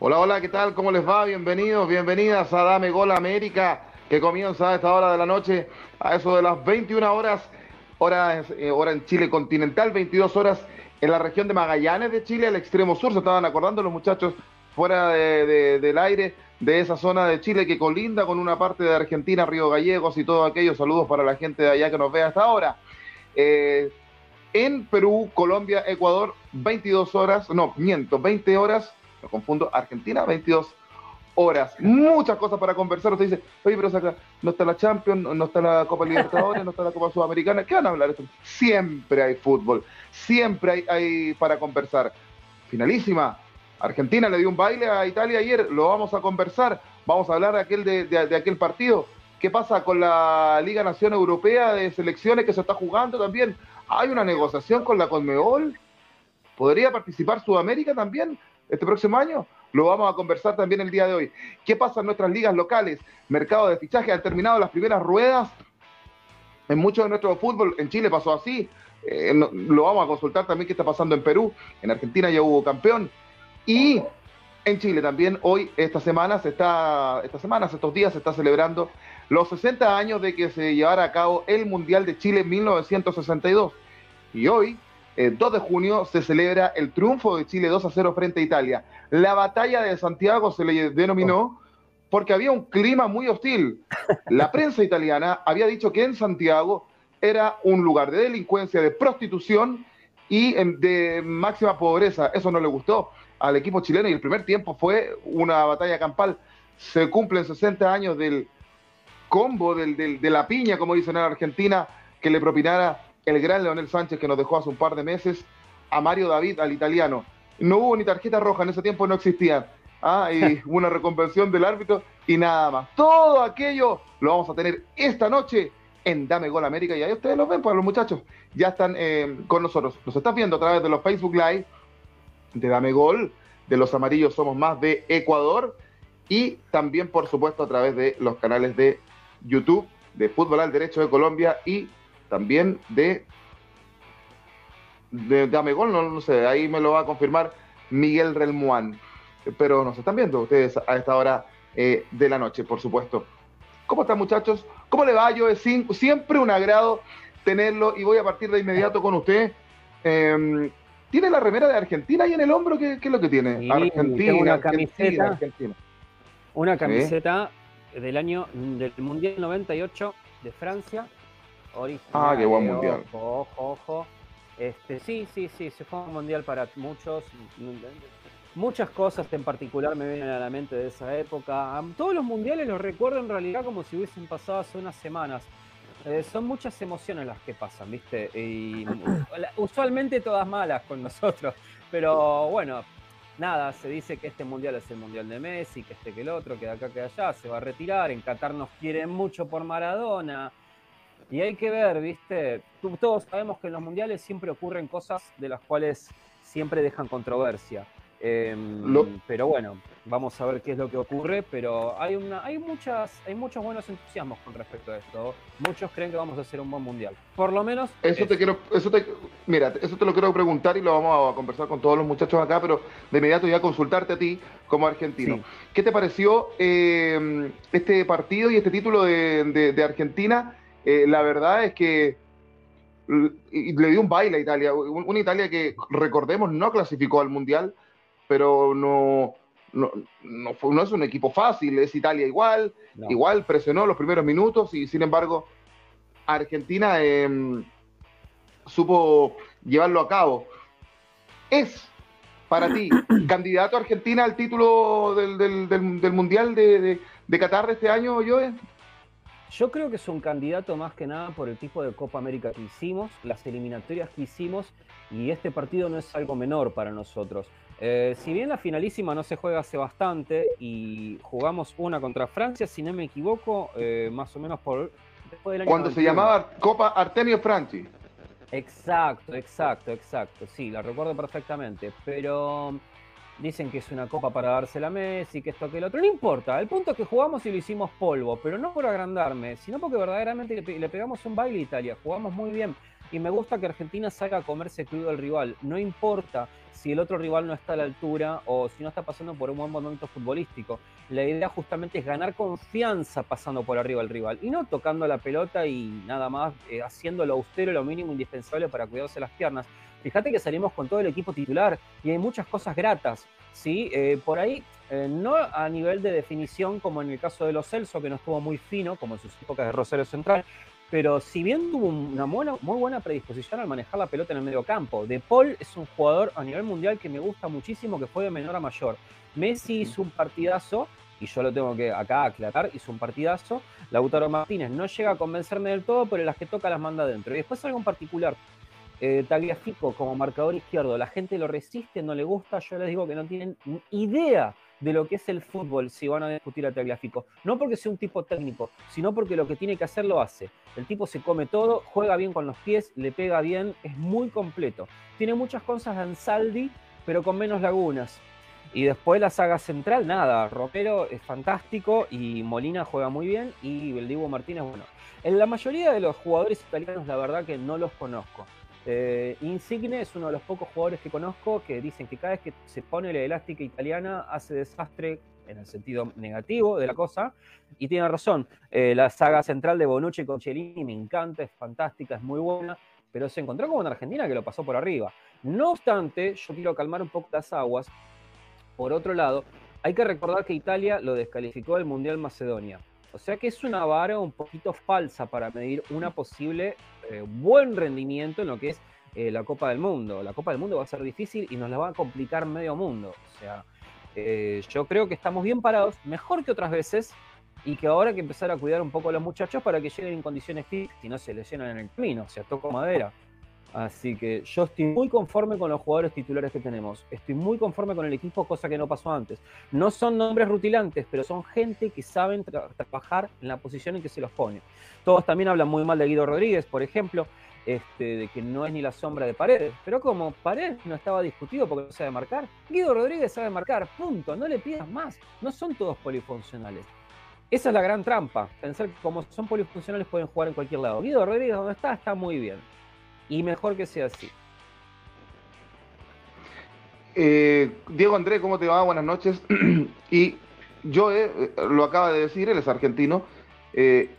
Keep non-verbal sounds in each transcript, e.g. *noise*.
Hola, hola, ¿qué tal? ¿Cómo les va? Bienvenidos, bienvenidas a Dame Gol América, que comienza a esta hora de la noche, a eso de las 21 horas, hora, eh, hora en Chile continental, 22 horas en la región de Magallanes de Chile, al extremo sur, se estaban acordando los muchachos fuera de- de- del aire de esa zona de Chile que colinda con una parte de Argentina, Río Gallegos y todo aquello. Saludos para la gente de allá que nos ve hasta ahora. Eh, en Perú, Colombia, Ecuador, 22 horas, no, miento, 20 horas, me confundo, Argentina, 22 horas. Muchas cosas para conversar. Usted dice, oye, pero acá no está la Champions, no está la Copa Libertadores, no está la Copa Sudamericana. ¿Qué van a hablar? esto? Siempre hay fútbol, siempre hay para conversar. Finalísima. Argentina le dio un baile a Italia ayer, lo vamos a conversar. Vamos a hablar de aquel, de, aquel partido. ¿Qué pasa con la Liga Nación Europea de selecciones que se está jugando también? ¿Hay una negociación con la Conmebol? ¿Podría participar Sudamérica también este próximo año? Lo vamos a conversar también el día de hoy. ¿Qué pasa en nuestras ligas locales? Mercado de fichaje, han terminado las primeras ruedas. En mucho de nuestro fútbol, en Chile pasó así. Eh, lo vamos a consultar también qué está pasando en Perú. En Argentina ya hubo campeón. Y en Chile también hoy, esta semana, se está, estas semanas, estos días, se está celebrando los 60 años de que se llevara a cabo el Mundial de Chile en 1962. Y hoy, el 2 de junio, se celebra el triunfo de Chile 2 a 0 frente a Italia. La batalla de Santiago se le denominó porque había un clima muy hostil. La prensa italiana había dicho que en Santiago era un lugar de delincuencia, de prostitución y de máxima pobreza. Eso no le gustó al equipo chileno y el primer tiempo fue una batalla campal. Se cumplen 60 años del combo, del, del- de la piña, como dicen en Argentina, que le propinara el gran Leonel Sánchez que nos dejó hace un par de meses a Mario David, al italiano. No hubo ni tarjeta roja, en ese tiempo no existían. Ah, y *laughs* una reconvención del árbitro y nada más. Todo aquello lo vamos a tener esta noche en Dame Gol América. Y ahí ustedes lo ven, pues los muchachos ya están eh, con nosotros. Los estás viendo a través de los Facebook Live de Dame Gol, de los Amarillos Somos Más de Ecuador y también, por supuesto, a través de los canales de YouTube de Fútbol al Derecho de Colombia y también de, de Dame Gol, no, no sé, ahí me lo va a confirmar Miguel Relmuán. Pero nos están viendo ustedes a esta hora eh, de la noche, por supuesto. ¿Cómo están, muchachos? ¿Cómo le va? Yo es siempre un agrado tenerlo y voy a partir de inmediato con usted. Eh, ¿Tiene la remera de Argentina ahí en el hombro? ¿Qué, qué es lo que tiene? Sí, Argentina, una Argentina, camiseta. Argentina. Una camiseta del año del Mundial 98 de Francia. Original, Ah, qué buen eh, mundial. Ojo, ojo, ojo. Este, sí, sí, sí, se fue un mundial para muchos. Muchas cosas en particular me vienen a la mente de esa época. Todos los mundiales los recuerdo en realidad como si hubiesen pasado hace unas semanas. Eh, son muchas emociones las que pasan, ¿viste? Y la- usualmente todas malas con nosotros. Pero bueno, nada, se dice que este mundial es el mundial de Messi, que este que el otro, que de acá que de allá, se va a retirar. En Qatar nos quieren mucho por Maradona. Y hay que ver, ¿viste? Todos sabemos que en los mundiales siempre ocurren cosas de las cuales siempre dejan controversia. Em, Lo- Pero bueno, vamos a ver qué es lo que ocurre. Pero hay, una, hay, muchas, hay muchos buenos entusiasmos con respecto a esto. Muchos creen que vamos a hacer un buen mundial. Por lo menos. Eso te quiero, eso te, mira, eso te lo quiero preguntar y lo vamos a conversar con todos los muchachos acá, pero de inmediato ya consultarte a ti como argentino. Sí. ¿Qué te pareció eh, este partido y este título de, de- de Argentina? Eh, la verdad es que le dio un baile a Italia, un- una Italia que recordemos no clasificó al mundial, pero no, no, no, fue- no es un equipo fácil, es Italia igual, No. igual presionó los primeros minutos y sin embargo Argentina eh, supo llevarlo a cabo. ¿Es para ti *clears throat* candidato Argentina al título del, del- del- del Mundial de, de- de Qatar de este año, Joe? Yo creo que es un candidato más que nada por el tipo de Copa América que hicimos, las eliminatorias que hicimos, y este partido no es algo menor para nosotros. Eh, si bien la finalísima no se juega hace bastante y jugamos una contra Francia, si no me equivoco, eh, más o menos por después del año Cuando se 91. llamaba Copa Artemio Franchi. Exacto, exacto, exacto. Sí, la recuerdo perfectamente. Pero dicen que es una copa para dársela a Messi, que esto, que el otro. No importa, el punto es que jugamos y lo hicimos polvo, pero no por agrandarme, sino porque verdaderamente le, pegamos un baile a Italia, jugamos muy bien. Y me gusta que Argentina salga a comerse crudo al rival. No importa si el otro rival no está a la altura o si no está pasando por un buen momento futbolístico. La idea justamente es ganar confianza pasando por arriba al rival y no tocando la pelota y nada más eh, haciendo lo austero, lo mínimo indispensable para cuidarse las piernas. Fíjate que salimos con todo el equipo titular y hay muchas cosas gratas. ¿sí? Eh, por ahí, eh, no a nivel de definición como en el caso de los Celso, que no estuvo muy fino, como en sus épocas de Rosario Central, pero si bien tuvo una buena, muy buena predisposición al manejar la pelota en el medio campo. De Paul es un jugador a nivel mundial que me gusta muchísimo, que fue de menor a mayor. Messi hizo un partidazo, y yo lo tengo que acá aclarar, hizo un partidazo. Lautaro Martínez no llega a convencerme del todo, pero las que toca las manda adentro. Y después algo en particular, eh, Tagliafico como marcador izquierdo, la gente lo resiste, no le gusta, yo les digo que no tienen idea de lo que es el fútbol si van a discutir a Tagliafico. No porque sea un tipo técnico, sino porque lo que tiene que hacer lo hace. El tipo se come todo, juega bien con los pies, le pega bien, es muy completo. Tiene muchas cosas de Ansaldi, pero con menos lagunas. Y después la saga central, nada, Romero es fantástico y Molina juega muy bien y el Diego Martínez, bueno. En la mayoría de los jugadores italianos, la verdad que no los conozco. Eh, Insigne es uno de los pocos jugadores que conozco que dicen que cada vez que se pone la elástica italiana hace desastre en el sentido negativo de la cosa, y tiene razón. Eh, la saga central de Bonucci con Cellini me encanta, es fantástica, es muy buena, pero se encontró con una Argentina que lo pasó por arriba. No obstante, yo quiero calmar un poco las aguas por otro lado, hay que recordar que Italia lo descalificó del Mundial Macedonia. O sea que es una vara un poquito falsa para medir una posible eh, buen rendimiento en lo que es eh, la Copa del Mundo. La Copa del Mundo va a ser difícil y nos la va a complicar medio mundo. O sea, eh, yo creo que estamos bien parados, mejor que otras veces, y que ahora hay que empezar a cuidar un poco a los muchachos para que lleguen en condiciones físicas y no se lesionan en el camino. O sea, toco madera. Así que yo estoy muy conforme con los jugadores titulares que tenemos. Estoy muy conforme con el equipo, cosa que no pasó antes. No son nombres rutilantes, pero son gente que saben trabajar en la posición en que se los pone. Todos también hablan muy mal de Guido Rodríguez, por ejemplo, este, de que no es ni la sombra de Paredes. Pero como Paredes no estaba discutido porque no sabe marcar, Guido Rodríguez sabe marcar, punto. No le pidas más. No son todos polifuncionales. Esa es la gran trampa. Pensar que como son polifuncionales pueden jugar en cualquier lado. Guido Rodríguez, donde está, está muy bien y mejor que sea así. Eh, Diego Andrés, ¿cómo te va? Buenas noches. *clears throat* y yo eh, lo acaba de decir, él es argentino. Eh,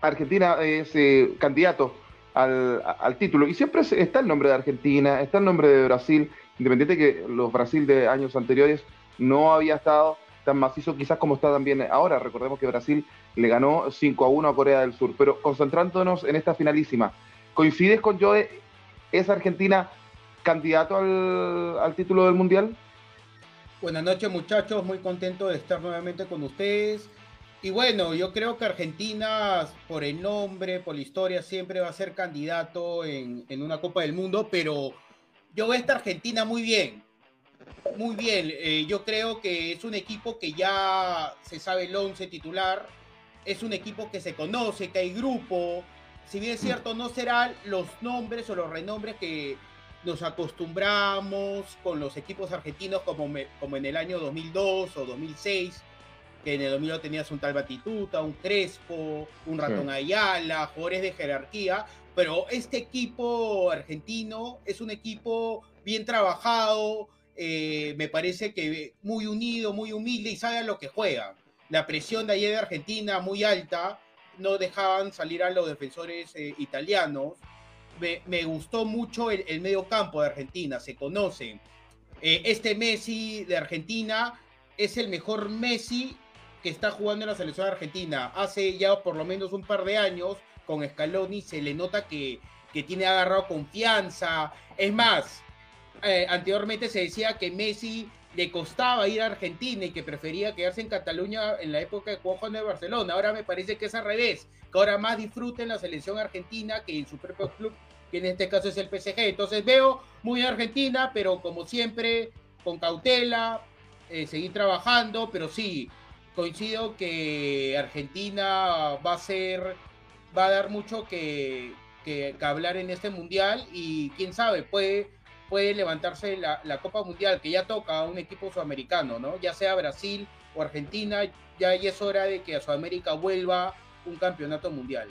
Argentina es candidato al, al, título y siempre está el nombre de Argentina, está el nombre de Brasil, independiente que los Brasil de años anteriores no había estado tan macizo quizás como está también ahora. Recordemos que Brasil le ganó 5 a 1 a Corea del Sur, pero concentrándonos en esta finalísima, ¿Coincides con Joe? ¿Es Argentina candidato al, título del Mundial? Buenas noches muchachos, muy contento de estar nuevamente con ustedes. Y bueno, yo creo que Argentina, por el nombre, por la historia, siempre va a ser candidato en, una Copa del Mundo, pero yo veo esta Argentina muy bien, muy bien. Eh, yo creo que es un equipo que ya se sabe el 11 titular, es un equipo que se conoce, que hay grupo, si bien es cierto, no serán los nombres o los renombres que nos acostumbramos con los equipos argentinos como, como en el año 2002 o 2006, que en el 2002 tenías un tal Batituta, un Crespo, un Ratón Ayala, jugadores de jerarquía, pero este equipo argentino es un equipo bien trabajado, eh, me parece que muy unido, muy humilde y sabe a lo que juega. La presión de ayer de Argentina muy alta, no dejaban salir a los defensores eh, italianos. Me, gustó mucho el, medio campo de Argentina, se conoce. Eh, este Messi de Argentina es el mejor Messi que está jugando en la selección argentina. Hace ya por lo menos un par de años con Scaloni se le nota que, que tiene agarrado confianza. Es más, eh, anteriormente se decía que Messi le costaba ir a Argentina y que prefería quedarse en Cataluña en la época de Juan de Barcelona. Ahora me parece que es al revés, que ahora más disfruta en la selección argentina que en su propio club, que en este caso es el PSG. Entonces veo muy Argentina, pero como siempre, con cautela, eh, seguir trabajando, pero sí, coincido que Argentina va a ser, va a dar mucho que, que hablar en este mundial y quién sabe, puede puede levantarse la, la Copa Mundial, que ya toca a un equipo sudamericano, ¿no? Ya sea Brasil o Argentina, ya, ya es hora de que a Sudamérica vuelva un campeonato mundial.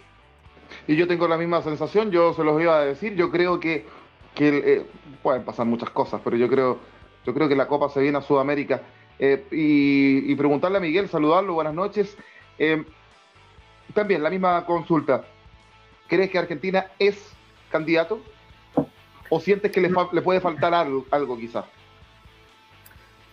Y yo tengo la misma sensación, yo se los iba a decir, yo creo que, que eh, pueden pasar muchas cosas, pero yo creo, yo creo que la Copa se viene a Sudamérica. Eh, y, y preguntarle a Miguel, saludarlo, buenas noches. Eh, también la misma consulta. ¿Crees que Argentina es candidato? ¿O sientes que le, le puede faltar algo, algo quizás?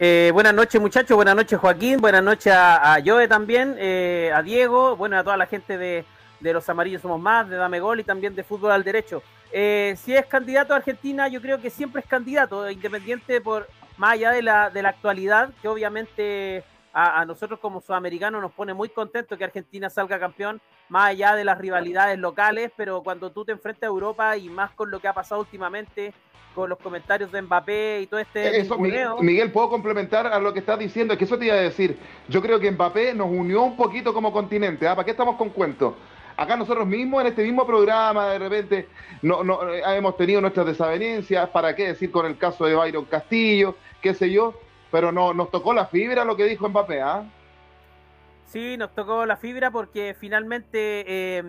Eh, buenas noches muchachos, buenas noches Joaquín, buenas noches a, a Joe también, eh, a Diego, bueno, a toda la gente de, de Los Amarillos Somos Más, de Dame Gol y también de Fútbol al Derecho. Eh, si es candidato a Argentina, yo creo que siempre es candidato, independiente por más allá de la, de la actualidad, que obviamente a, a nosotros como sudamericanos nos pone muy contentos que Argentina salga campeón, más allá de las rivalidades locales, pero cuando tú te enfrentas a Europa y más con lo que ha pasado últimamente, con los comentarios de Mbappé y todo este Eso. Miguel, ¿puedo complementar a lo que estás diciendo? Es que eso te iba a decir. Yo creo que Mbappé nos unió un poquito como continente. ¿ah? ¿Para qué estamos con cuentos? Acá nosotros mismos, en este mismo programa, de repente, no, no, hemos tenido nuestras desavenencias. ¿Para qué decir con el caso de Byron Castillo? ¿Qué sé yo? Pero no, nos tocó la fibra lo que dijo Mbappé, ¿ah? Sí, nos tocó la fibra porque finalmente eh,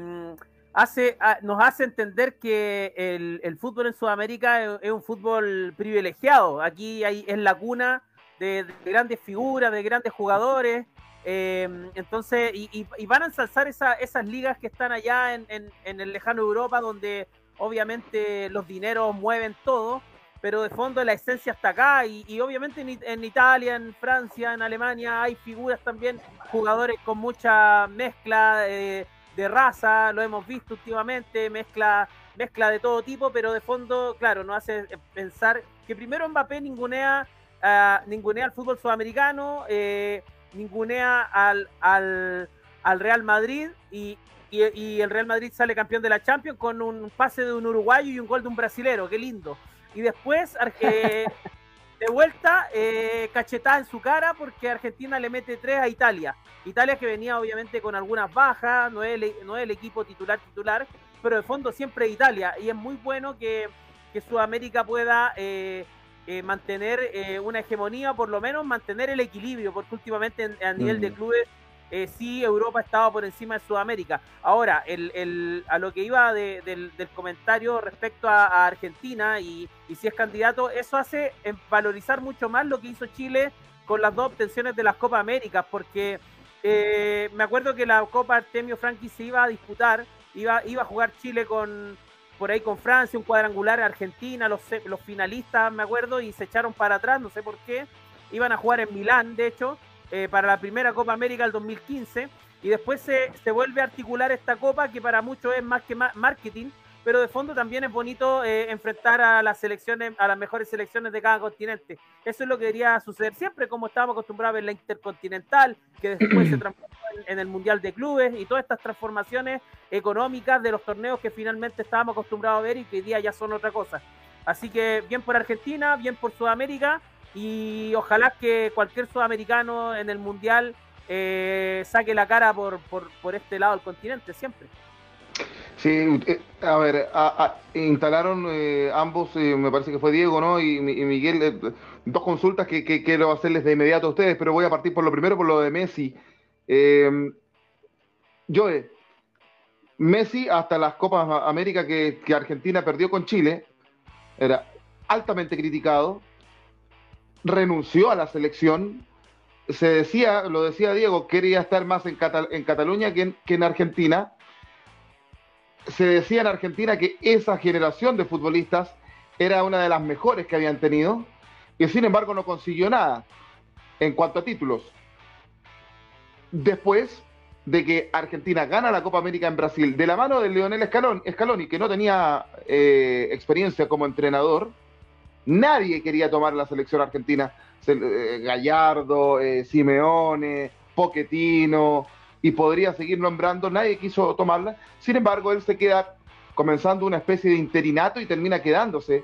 hace, nos hace entender que el, el fútbol en Sudamérica es, un fútbol privilegiado. Aquí hay, es la cuna de, de grandes figuras, de grandes jugadores. eh, entonces, y, van a ensalzar esa- esas ligas que están allá en- en el lejano Europa, donde obviamente los dineros mueven todo, pero de fondo la esencia está acá. Y, obviamente en, en Italia, en Francia, en Alemania hay figuras también jugadores con mucha mezcla eh, de raza, lo hemos visto últimamente, mezcla, mezcla de todo tipo, pero de fondo, claro, nos hace pensar que primero Mbappé ningunea, ah, ningunea al fútbol sudamericano, eh, ningunea al, al, al Real Madrid y, y el Real Madrid sale campeón de la Champions con un pase de un uruguayo y un gol de un brasilero, qué lindo. Y después, eh, *laughs* de vuelta, eh, cachetada en su cara porque Argentina le mete tres a Italia. Italia que venía obviamente con algunas bajas, no es el, no es el equipo titular titular, pero de fondo siempre Italia. Y es muy bueno que, que Sudamérica pueda eh, eh, mantener eh, una hegemonía, por lo menos mantener el equilibrio, porque últimamente en- a nivel de clubes eh, sí Europa estaba por encima de Sudamérica. Ahora, el, a lo que iba de- del, comentario respecto a, Argentina y, si es candidato, eso hace valorizar mucho más lo que hizo Chile con las dos obtenciones de las Copa Américas, porque eh, me acuerdo que la Copa Artemio Franchi se iba a disputar, iba, iba a jugar Chile con por ahí con Francia, un cuadrangular Argentina, los, los finalistas, me acuerdo, y se echaron para atrás, no sé por qué. Iban a jugar en Milán, de hecho, eh, para la primera Copa América del 2015, y después se, se vuelve a articular esta copa que para muchos es más que ma- marketing, pero de fondo también es bonito eh, enfrentar a las selecciones, a las mejores selecciones de cada continente. Eso es lo que debería suceder siempre, como estábamos acostumbrados a ver la Intercontinental, que después se transformó en, en el Mundial de Clubes y todas estas transformaciones económicas de los torneos que finalmente estábamos acostumbrados a ver y que hoy día ya son otra cosa. Así que bien por Argentina, bien por Sudamérica y ojalá que cualquier sudamericano en el Mundial eh, saque la cara por, por, por este lado del continente siempre. Sí, eh, a ver, a- instalaron eh, ambos, me parece que fue Diego, ¿no? Y, Mi- y Miguel, dos consultas que, que quiero hacerles de inmediato a ustedes, pero voy a partir por lo primero, por lo de Messi. Joe, Messi hasta las Copas América que Argentina perdió con Chile, era altamente criticado, renunció a la selección, se decía, lo decía Diego, quería estar más en, Catal- en Cataluña que en- Argentina se decía en Argentina que esa generación de futbolistas era una de las mejores que habían tenido y sin embargo no consiguió nada en cuanto a títulos. Después de que Argentina gana la Copa América en Brasil de la mano de Leonel Scaloni, Scaloni que no tenía eh, experiencia como entrenador, nadie quería tomar la selección argentina. Eh, Gallardo, eh, Simeone, Pochettino, y podría seguir nombrando, nadie quiso tomarla. Sin embargo, él se queda comenzando una especie de interinato y termina quedándose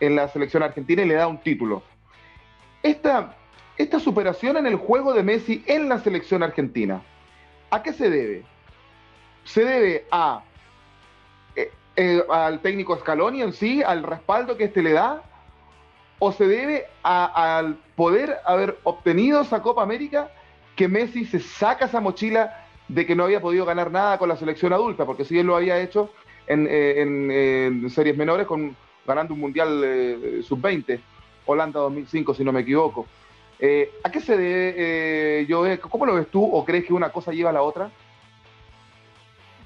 en la selección argentina y le da un título. Esta, esta superación en el juego de Messi en la selección argentina, ¿a qué se debe? Se debe a, eh, al técnico Scaloni en sí, al respaldo que este le da, o se debe al poder haber obtenido esa Copa América que Messi se saca esa mochila de que no había podido ganar nada con la selección adulta, porque si él lo había hecho en, eh, series menores con, ganando un Mundial eh, Sub-20, Holanda 2005 si no me equivoco. Eh, ¿A qué se debe, eh? ¿Cómo lo ves tú o crees que una cosa lleva a la otra?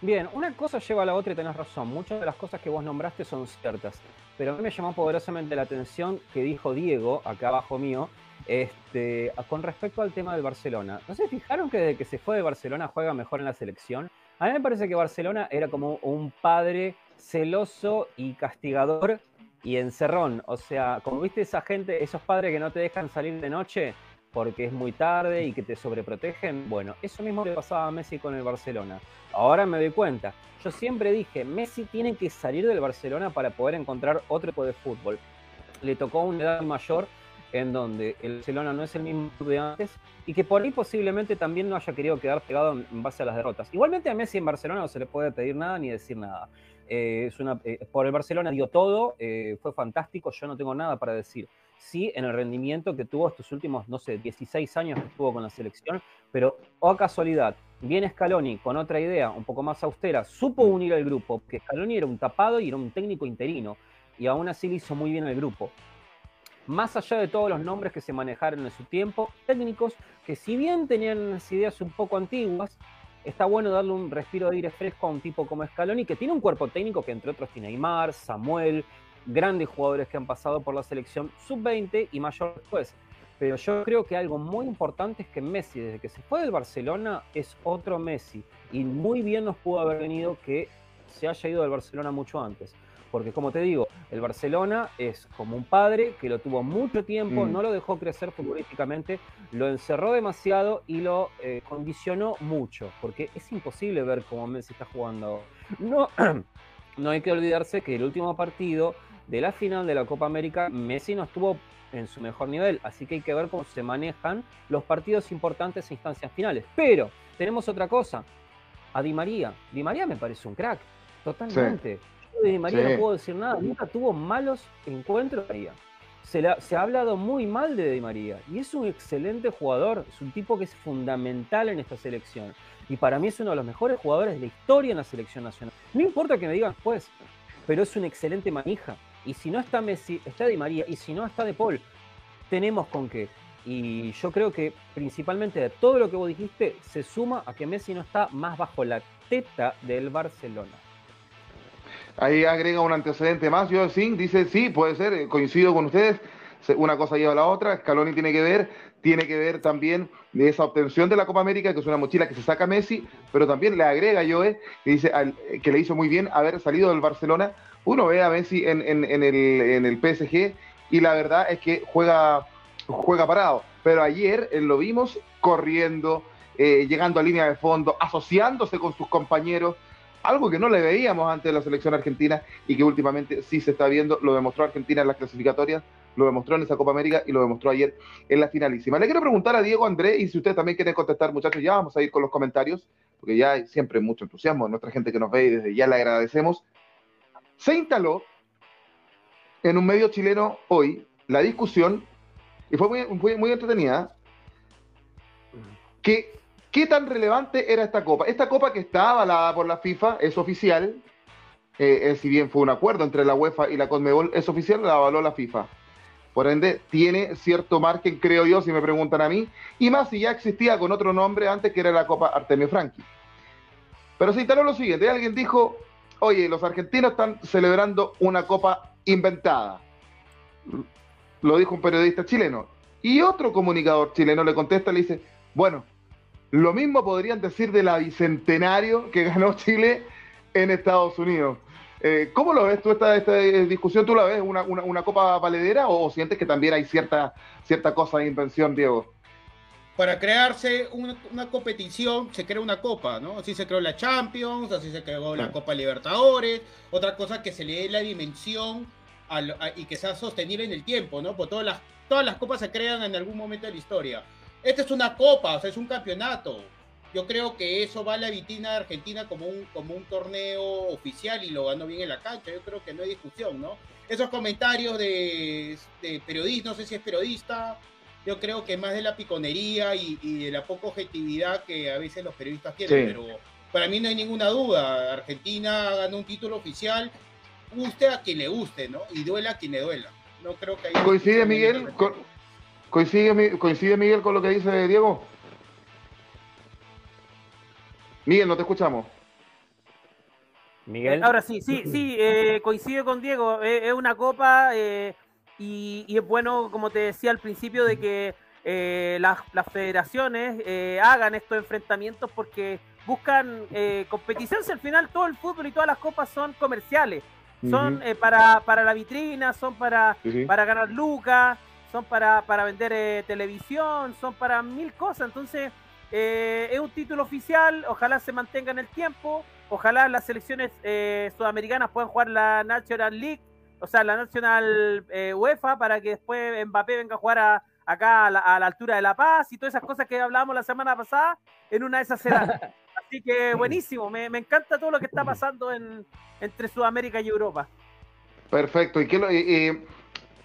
Bien, una cosa lleva a la otra y tenés razón. Muchas de las cosas que vos nombraste son ciertas. Pero a mí me llamó poderosamente la atención que dijo Diego, acá abajo mío, este, con respecto al tema del Barcelona. ¿No se fijaron que desde que se fue de Barcelona juega mejor en la selección? A mí me parece que Barcelona era como un padre celoso y castigador y encerrón. O sea, como viste esa gente, esos padres que no te dejan salir de noche porque es muy tarde y que te sobreprotegen. Bueno, eso mismo le pasaba a Messi con el Barcelona. Ahora me doy cuenta. Yo siempre dije, Messi tiene que salir del Barcelona para poder encontrar otro tipo de fútbol. Le tocó una edad mayor en donde el Barcelona no es el mismo de antes y que por ahí posiblemente también no haya querido quedar pegado en base a las derrotas. Igualmente a Messi en Barcelona no se le puede pedir nada ni decir nada. Eh, es una, eh, por el Barcelona dio todo, eh, fue fantástico, yo no tengo nada para decir. Sí, en el rendimiento que tuvo estos últimos, no sé, 16 años que estuvo con la selección, pero, oh casualidad, viene Scaloni con otra idea un poco más austera, supo unir al grupo, porque Scaloni era un tapado y era un técnico interino, y aún así le hizo muy bien al grupo. Más allá de todos los nombres que se manejaron en su tiempo, técnicos que si bien tenían unas ideas un poco antiguas, está bueno darle un respiro de aire fresco a un tipo como Scaloni, que tiene un cuerpo técnico que entre otros tiene Aymar, Samuel, grandes jugadores que han pasado por la selección sub-20 y mayor después. Pero yo creo que algo muy importante es que Messi, desde que se fue del Barcelona, es otro Messi. Y muy bien nos pudo haber venido que se haya ido del Barcelona mucho antes. Porque como te digo, el Barcelona es como un padre que lo tuvo mucho tiempo, Mm. no lo dejó crecer futbolísticamente, lo encerró demasiado y lo eh, condicionó mucho. Porque es imposible ver cómo Messi está jugando. No, *clears throat* no hay que olvidarse que el último partido de la final de la Copa América, Messi no estuvo en su mejor nivel, así que hay que ver cómo se manejan los partidos importantes e instancias finales. Pero tenemos otra cosa, a Di María. Di María me parece un crack, totalmente. Yo de Di María Sí. no puedo decir nada, nunca tuvo malos encuentros. María. Se, la- se ha hablado muy mal de Di María y es un excelente jugador, es un tipo que es fundamental en esta selección. Y para mí es uno de los mejores jugadores de la historia en la selección nacional. No importa que me digan después, pero es un excelente manija. Y si no está Messi, está Di María. Y si no está De Paul, tenemos con qué. Y yo creo que principalmente de todo lo que vos dijiste, se suma a que Messi no está más bajo la teta del Barcelona. Ahí agrega un antecedente más. Yo sí, dice, sí, puede ser, eh, coincido con ustedes. Una cosa lleva a la otra. Scaloni tiene que ver, tiene que ver también de esa obtención de la Copa América, que es una mochila que se saca Messi, pero también le agrega Joe, que dice que le hizo muy bien haber salido del Barcelona. Uno ve a Messi en, en- el, PSG y la verdad es que juega, juega parado. Pero ayer eh, lo vimos corriendo, eh, llegando a línea de fondo, asociándose con sus compañeros algo que no le veíamos antes de la selección argentina y que últimamente sí se está viendo, lo demostró Argentina en las clasificatorias, lo demostró en esa Copa América y lo demostró ayer en la finalísima. Le quiero preguntar a Diego André y si ustedes también quieren contestar, muchachos, ya vamos a ir con los comentarios, porque ya hay siempre mucho entusiasmo, nuestra gente que nos ve y desde ya le agradecemos. Se instaló en un medio chileno hoy la discusión, y fue muy, muy, entretenida, que ¿Qué tan relevante era esta copa? Esta copa que está avalada por la FIFA es oficial, eh, eh, si bien fue un acuerdo entre la UEFA y la CONMEBOL, es oficial, la avaló la FIFA. Por ende, tiene cierto margen, creo yo, si me preguntan a mí, y más si ya existía con otro nombre antes que era la Copa Artemio Franchi. Pero se instaló lo siguiente, alguien dijo, oye, los argentinos están celebrando una copa inventada. Lo dijo un periodista chileno. Y otro comunicador chileno le contesta, le dice, bueno, lo mismo podrían decir de la Bicentenario que ganó *laughs* Chile en Estados Unidos. Eh, ¿Cómo lo ves tú esta, esta discusión? ¿Tú la ves una, una, una copa valedera o, o, sientes que también hay cierta, cierta cosa de invención, Diego? Para crearse una, una, competición se crea una copa, ¿no? Así se creó la Champions, así se creó la Copa Libertadores, otra cosa que se le dé la dimensión a, a, y que sea sostenible en el tiempo, ¿no? Porque todas las, todas las copas se crean en algún momento de la historia. Esta es una copa, o sea, es un campeonato. Yo creo que eso va a la vitrina de Argentina como un, como un torneo oficial y lo ganó bien en la cancha. Yo creo que no hay discusión, ¿no? Esos comentarios de, de periodista, no sé si es periodista, yo creo que más de la piconería y, y, de la poca objetividad que a veces los periodistas tienen, sí. pero para mí no hay ninguna duda. Argentina ganó un título oficial, guste a quien le guste, ¿no? Y duela a quien le duela. No creo que haya ¿Coincide Miguel? Con, coincide, ¿Coincide Miguel con lo que dice Diego? Miguel, no te escuchamos. Miguel. Ahora sí, sí, sí, eh, coincide con Diego. Eh, es una copa eh, y, y, es bueno, como te decía al principio, de que eh, las, las, federaciones hagan estos enfrentamientos porque buscan competición. Si al final todo el fútbol y todas las copas son comerciales. Son uh -huh. para, para la vitrina, son para, uh -huh. para ganar lucas, son para, para vender televisión, son para mil cosas. Entonces, eh, es un título oficial, ojalá se mantenga en el tiempo, ojalá las selecciones eh, sudamericanas puedan jugar la National League, o sea, la National eh, UEFA, para que después Mbappé venga a jugar a, acá a la, a la, altura de La Paz y todas esas cosas que hablábamos la semana pasada, en una de esas será. *laughs* Así que buenísimo, me, me, encanta todo lo que está pasando en, entre Sudamérica y Europa. Perfecto, y, que lo, y, y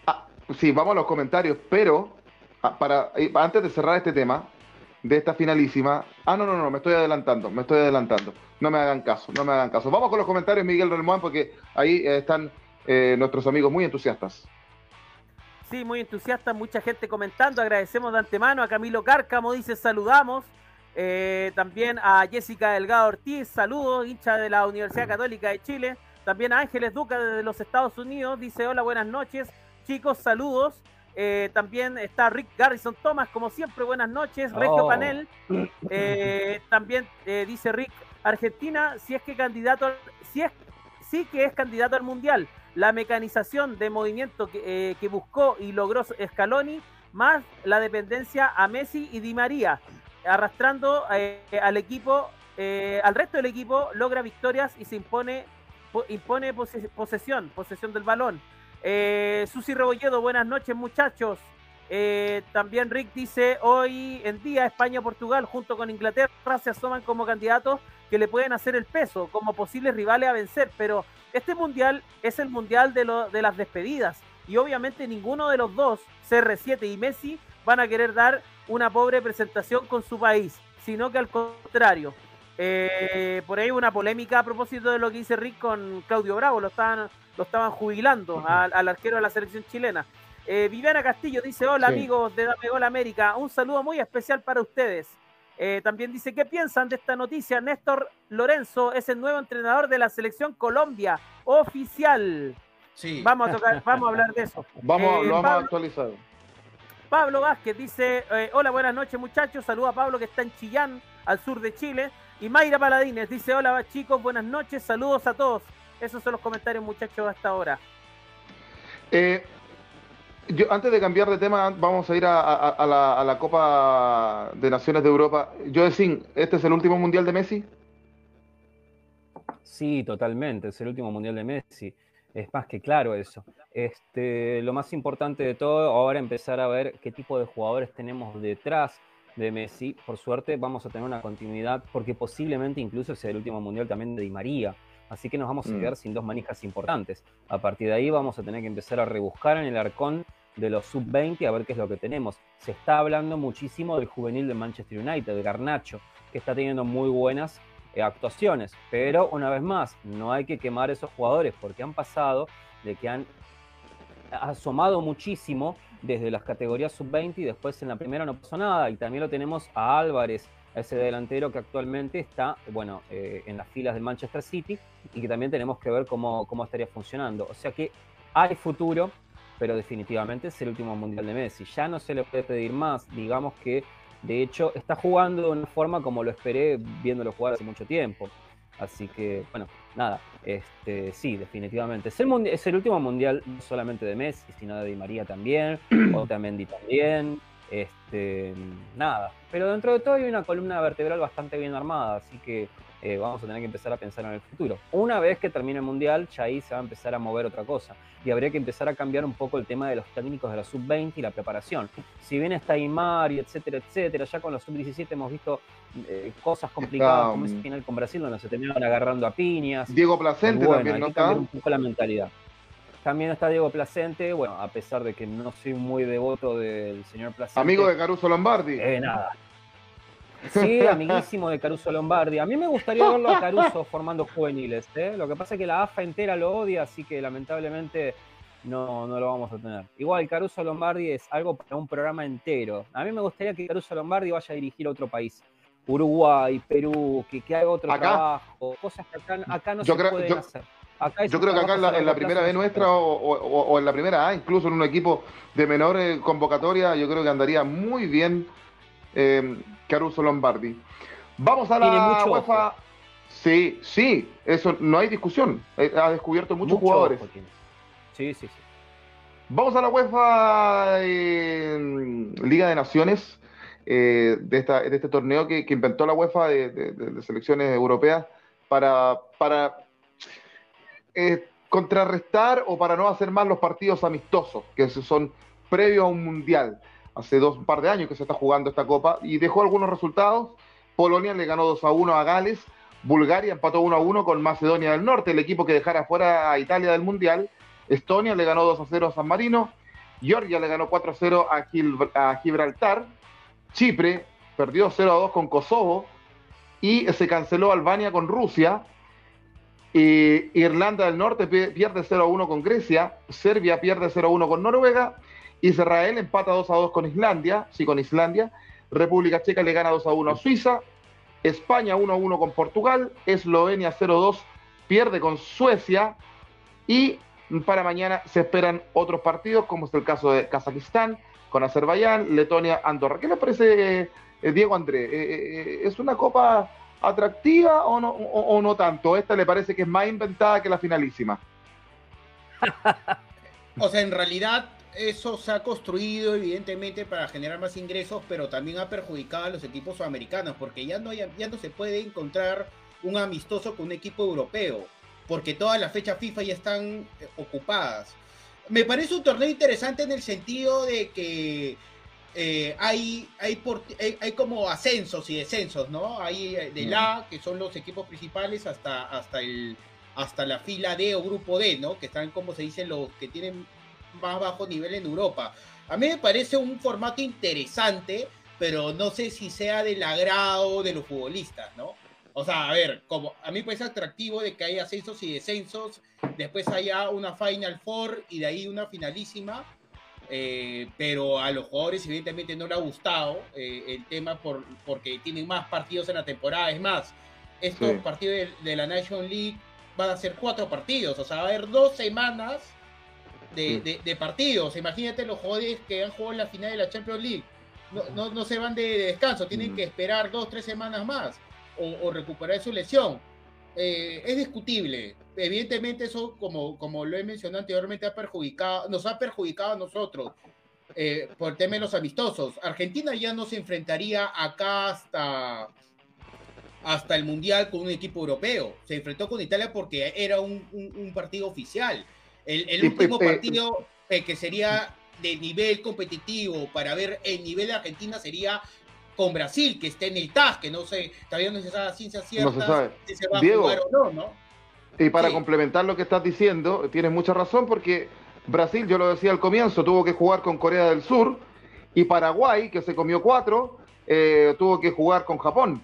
ah, sí, vamos a los comentarios, pero ah, para, antes de cerrar este tema, de esta finalísima. Ah, no, no, no, me estoy adelantando, me estoy adelantando. No me hagan caso, no me hagan caso. Vamos con los comentarios, Miguel Relmuán, porque ahí eh, están eh, nuestros amigos muy entusiastas. Sí, muy entusiastas, mucha gente comentando. Agradecemos de antemano a Camilo Cárcamo, dice saludamos. Eh, también a Jessica Delgado Ortiz, saludos, hincha de la Universidad Católica de Chile. También a Ángeles Duca de los Estados Unidos, dice hola, buenas noches. Chicos, saludos. Eh, también está Rick Garrison Thomas, como siempre, buenas noches. Regio Oh. Panel. *clears throat* Eh, también dice Rick, Argentina, si es que candidato, si es, sí que es candidato al Mundial. La mecanización de movimiento que, eh, que buscó y logró Scaloni, más la dependencia a Messi y Di María, arrastrando eh, al equipo, eh, al resto del equipo, logra victorias y se impone, po- impone pose- posesión, posesión del balón. Eh, Susi Rebolledo, buenas noches muchachos. Eh, también Rick dice, hoy en día España-Portugal junto con Inglaterra se asoman como candidatos que le pueden hacer el peso, como posibles rivales a vencer, pero este mundial es el mundial de, las despedidas y obviamente ninguno de los dos, CR7 y Messi, van a querer dar una pobre presentación con su país, sino que al contrario. Eh, por ahí una polémica a propósito de lo que dice Rick con Claudio Bravo, lo estaban, lo estaban jubilando al arquero de la selección chilena. Eh, Viviana Castillo dice, hola Sí. amigos de Dame Gol América, un saludo muy especial para ustedes. Eh, también dice, ¿qué piensan de esta noticia? Néstor Lorenzo es el nuevo entrenador de la selección Colombia, oficial. Sí. Vamos a tocar, *laughs* vamos a hablar de eso. Vamos, Eh, lo vamos a Pablo- actualizar. Pablo Vázquez dice, eh, hola, buenas noches muchachos, saluda a Pablo que está en Chillán, al sur de Chile. Y Mayra Paladines dice, hola chicos, buenas noches, saludos a todos. Esos son los comentarios muchachos hasta ahora. Antes de cambiar de tema, vamos a ir a la Copa de Naciones de Europa. Yo decir, ¿este es el último mundial de Messi? Sí, totalmente. Es el último mundial de Messi. Es más que claro eso. Este, lo más importante de todo, ahora empezar a ver qué tipo de jugadores tenemos detrás de Messi. Por suerte vamos a tener una continuidad, porque posiblemente incluso sea el último mundial también de Di María. Así que nos vamos a Mm. quedar sin dos manijas importantes. A partir de ahí vamos a tener que empezar a rebuscar en el arcón de los sub-20 a ver qué es lo que tenemos. Se está hablando muchísimo del juvenil de Manchester United, de Garnacho, que está teniendo muy buenas eh, actuaciones. Pero una vez más, no hay que quemar esos jugadores porque han pasado de que han asomado muchísimo desde las categorías sub-20 y después en la primera no pasó nada. Y también lo tenemos a Álvarez, a ese delantero que actualmente está, bueno, eh, en las filas del Manchester City y que también tenemos que ver cómo, cómo estaría funcionando. O sea que hay futuro, pero definitivamente es el último mundial de Messi. Ya no se le puede pedir más. Digamos que, de hecho, está jugando de una forma como lo esperé viéndolo jugar hace mucho tiempo. Así que, bueno, nada, este, sí, definitivamente. Es el, es el último mundial no solamente de Messi, sino de Di María también, *clears throat* Otamendi también, este, nada. Pero dentro de todo hay una columna vertebral bastante bien armada, así que eh, vamos a tener que empezar a pensar en el futuro. Una vez que termine el Mundial, ya ahí se va a empezar a mover otra cosa. Y habría que empezar a cambiar un poco el tema de los técnicos de la sub-20 y la preparación. Si bien está Aymar y etcétera, etcétera, ya con la sub-17 hemos visto eh, cosas complicadas, Está, como ese mm, final con Brasil, donde se terminaban agarrando a piñas. Diego Placente Bueno, también, hay ¿no que está? cambiar un poco la mentalidad. También está Diego Placente, bueno, a pesar de que no soy muy devoto del señor Placente. Amigo de Caruso Lombardi. Eh, nada. Sí, amiguísimo de Caruso Lombardi. A mí me gustaría verlo a Caruso *laughs* formando juveniles. ¿eh? Lo que pasa es que la AFA entera lo odia, así que lamentablemente no, no lo vamos a tener. Igual Caruso Lombardi es algo para un programa entero. A mí me gustaría que Caruso Lombardi vaya a dirigir a otro país. Uruguay, Perú, que, que haga otro Acá. trabajo, cosas que acá, acá no se creo- pueden yo- hacer. Acá Yo creo que acá en la, en primera B nuestra puede o, o- o en la primera A, incluso en un equipo de menor eh, convocatoria, yo creo que andaría muy bien eh, Caruso Lombardi. Vamos a la mucho UEFA. ojo. Sí, sí, eso no hay discusión. Eh, ha descubierto muchos Mucho jugadores. ojo. Sí, sí, sí. Vamos a la UEFA eh, Liga de Naciones eh, de, esta, de este torneo que, que inventó la UEFA de- de selecciones europeas para, para eh, contrarrestar o para no hacer más los partidos amistosos, que son previos a un mundial. Hace dos un par de años que se está jugando esta copa y dejó algunos resultados. Polonia le ganó 2 a 1 a Gales, Bulgaria empató 1 a 1 con Macedonia del Norte, el equipo que dejara fuera a Italia del mundial. Estonia le ganó 2 a 0 a San Marino, Georgia le ganó 4 a 0 a, a Gibraltar, Chipre perdió 0 a 2 con Kosovo y se canceló Albania con Rusia. Eh, Irlanda del Norte pi- pierde 0 a 1 con Grecia, Serbia pierde 0 a 1 con Noruega, Israel empata 2 a 2 con Islandia, sí con Islandia, República Checa le gana 2 a 1 a Suiza, España 1 a 1 con Portugal, Eslovenia 0 a 2 pierde con Suecia y para mañana se esperan otros partidos como es el caso de Kazajistán con Azerbaiyán, Letonia, Andorra. ¿Qué le parece eh, Diego André? Eh, eh, ¿Es una copa atractiva o no, o- no tanto? ¿Esta le parece que es más inventada que la finalísima? *laughs* O sea, en realidad eso se ha construido evidentemente para generar más ingresos, pero también ha perjudicado a los equipos sudamericanos, porque ya no, hay- ya no se puede encontrar un amistoso con un equipo europeo, porque todas las fechas FIFA ya están eh, ocupadas. Me parece un torneo interesante en el sentido de que eh, hay, hay, por- hay, hay como ascensos y descensos, ¿no? Hay eh, del A, que son los equipos principales, hasta, hasta, el, hasta la fila D o grupo D, ¿no? Que están, como se dice, los que tienen más bajo nivel en Europa. A mí me parece un formato interesante, pero no sé si sea del agrado de los futbolistas, ¿no? O sea, a ver, como a mí me parece atractivo de que haya ascensos y descensos, después haya una Final Four y de ahí una finalísima, eh, pero a los jugadores evidentemente no le ha gustado eh, el tema por, porque tienen más partidos en la temporada. Es más, estos Sí. partidos de, de la Nation League van a ser cuatro partidos, o sea, va a haber dos semanas de, Sí. de- de partidos. Imagínate los jugadores que han jugado en la final de la Champions League. No, no, no se van de, de descanso, tienen que esperar dos, tres semanas más o, o recuperar su lesión. Eh, es discutible. Evidentemente eso, como, como lo he mencionado anteriormente, ha perjudicado, nos ha perjudicado a nosotros eh, por el tema de los amistosos. Argentina ya no se enfrentaría acá hasta, hasta el Mundial con un equipo europeo. Se enfrentó con Italia porque era un, un- un partido oficial. El, el Y, último eh, partido eh, que sería de nivel competitivo para ver el nivel de Argentina sería con Brasil, que está en el TAS, que no sé, todavía no se sabe a ciencia cierta No se sabe. si se va Diego. a jugar o no, ¿no? Y para Sí. complementar lo que estás diciendo, tienes mucha razón porque Brasil, yo lo decía al comienzo, tuvo que jugar con Corea del Sur y Paraguay, que se comió cuatro, eh, tuvo que jugar con Japón.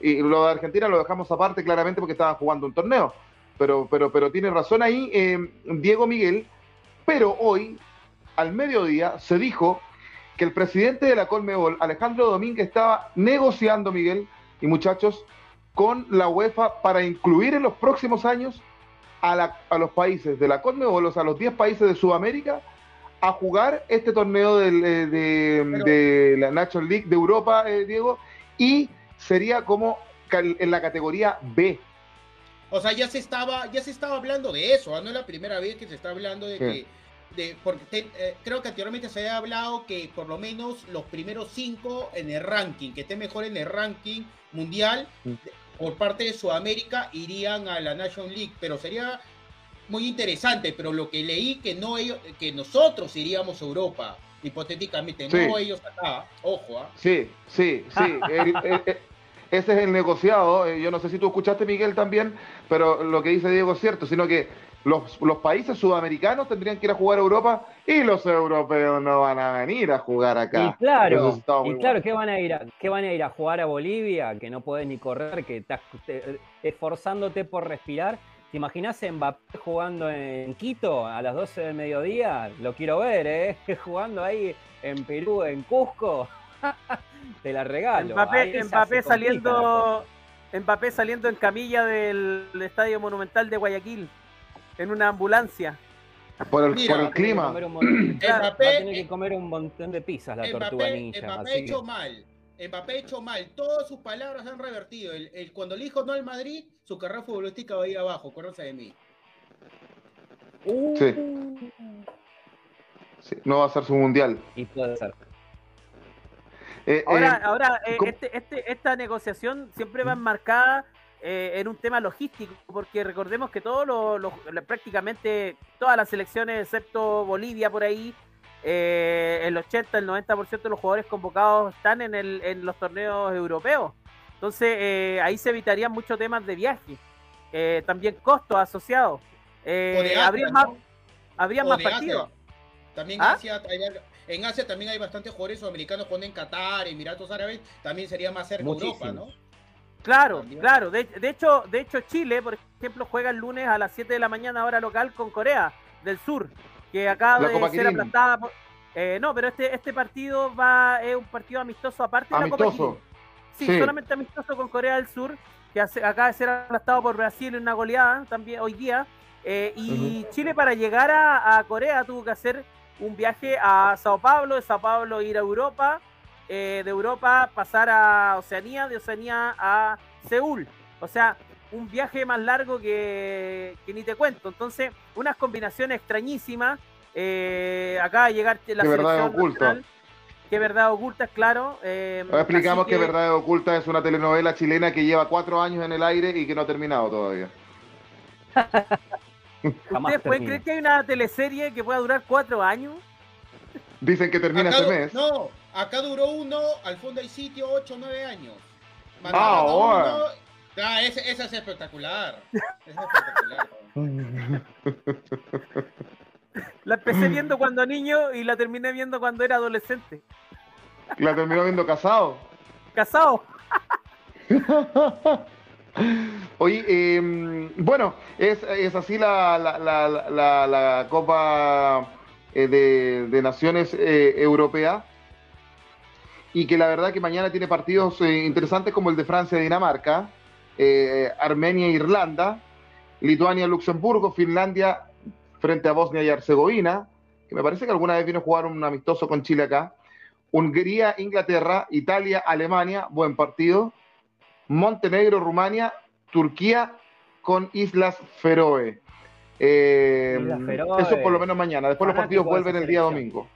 Y lo de Argentina lo dejamos aparte claramente porque estaban jugando un torneo. Pero, pero, pero tiene razón ahí eh, Diego Miguel. Pero hoy, al mediodía, se dijo que el presidente de la Colmebol, Alejandro Domínguez, estaba negociando, Miguel y muchachos, con la UEFA para incluir en los próximos años a, la- a los países de la Conmebol, o sea, a los 10 países de Sudamérica, a jugar este torneo eh, de, la National League de Europa, eh, Diego, y sería como en la categoría B. O sea, ya se estaba, ya se estaba hablando de eso, ¿ah? no es la primera vez que se está hablando de Sí. que, de, porque te- eh, creo que anteriormente se había hablado que por lo menos los primeros cinco en el ranking, que esté mejor en el ranking mundial, Mm. por parte de Sudamérica irían a la National League, pero sería muy interesante, pero lo que leí que no ellos, que nosotros iríamos a Europa, hipotéticamente, Sí. no ellos acá, ojo, ¿ah? Sí, sí, sí. *laughs* el- el- el- ese es el negociado. Eh, Yo no sé si tú escuchaste, Miguel, también, pero lo que dice Diego es cierto, sino que los, los países sudamericanos tendrían que ir a jugar a Europa y los europeos no van a venir a jugar acá. Y claro, y claro, bueno. ¿qué van a ir a, qué van a ir a jugar a Bolivia? Que no podés ni correr, que estás te- esforzándote por respirar. ¿Te imaginas Mbappé jugando en Quito a las 12 del mediodía? Lo quiero ver, ¿eh? *laughs* Jugando ahí en Perú, en Cusco. *laughs* Te la regalo. Mbappé, Mbappé saliendo Mbappé saliendo en camilla del Estadio Monumental de Guayaquil en una ambulancia. Por el, Mira, por el cosa. Tiene que clima. Mbappé- va a tener que comer un montón de pizzas la tortuga ninja. Mbappé así que- hecho mal. Mbappé hecho mal. Todas sus palabras se han revertido. El, el- cuando le dijo no al Madrid, su carrera futbolística va a ir abajo. Acuérdense de mí. Sí. Sí, no va a ser su mundial. Y puede ser. Eh, Ahora, eh, ahora eh, este, este- esta negociación siempre va enmarcada eh, en un tema logístico, porque recordemos que todos los, prácticamente todas las selecciones, excepto Bolivia por ahí, eh, el 80, el 90% de los jugadores convocados están en, el, en los torneos europeos. Entonces eh, ahí se evitarían muchos temas de viaje, eh, también costos asociados. Eh, habría ¿no? más, habría más partidos. También ¿Ah? Asia, hay- en Asia también hay bastantes jugadores sudamericanos jugando en Qatar, Emiratos Árabes, también sería más cerca Europa. ¿no? Claro, También. claro. De, de hecho, de hecho, Chile, por ejemplo, juega el lunes a las 7 de la mañana hora local con Corea del Sur, que acaba La de Copa ser aplastada. por- eh, no, pero este, este partido va es un partido amistoso aparte de la Copa amistoso. Sí, Sí. solamente amistoso con Corea del Sur, que hace- acaba de ser aplastado por Brasil en una goleada también hoy día. Eh, y Chile para llegar a, a Corea tuvo que hacer un viaje a Sao Paulo, de Sao Paulo ir a Europa, eh, de Europa pasar a Oceanía, de Oceanía a Seúl. O sea, un viaje más largo que, que ni te cuento. Entonces, unas combinaciones extrañísimas. Eh, de llegar la Qué verdad selección oculta. nacional. Qué verdad oculta, claro. Eh, Ahora explicamos que... Verdad Oculta es una telenovela chilena que lleva cuatro años en el aire y que no ha terminado todavía. *laughs* ¿Ustedes pueden termina. creer que hay una teleserie que pueda durar cuatro años? Dicen que termina Acá este mes. No, acá duró uno, al fondo hay sitio 8 o 9 años. Ah, Mandaron a bueno. uno- Ah, ese es espectacular. Es espectacular. La empecé viendo cuando niño y la terminé viendo cuando era adolescente. La terminó viendo casado. Casado. *laughs* Oye, eh, bueno, es, es así la, la, la, la- la Copa eh, de, de Naciones eh, Europea. Y que la verdad que mañana tiene partidos eh, interesantes como el de Francia y Dinamarca, eh, Armenia e Irlanda, Lituania, Luxemburgo, Finlandia frente a Bosnia y Herzegovina, que me parece que alguna vez vino a jugar un amistoso con Chile acá. Hungría, Inglaterra, Italia, Alemania, buen partido. Montenegro, Rumania, Turquía con Islas Feroe. Eh, Islas Feroe. Eso por lo menos mañana. Después los partidos vuelven el día domingo.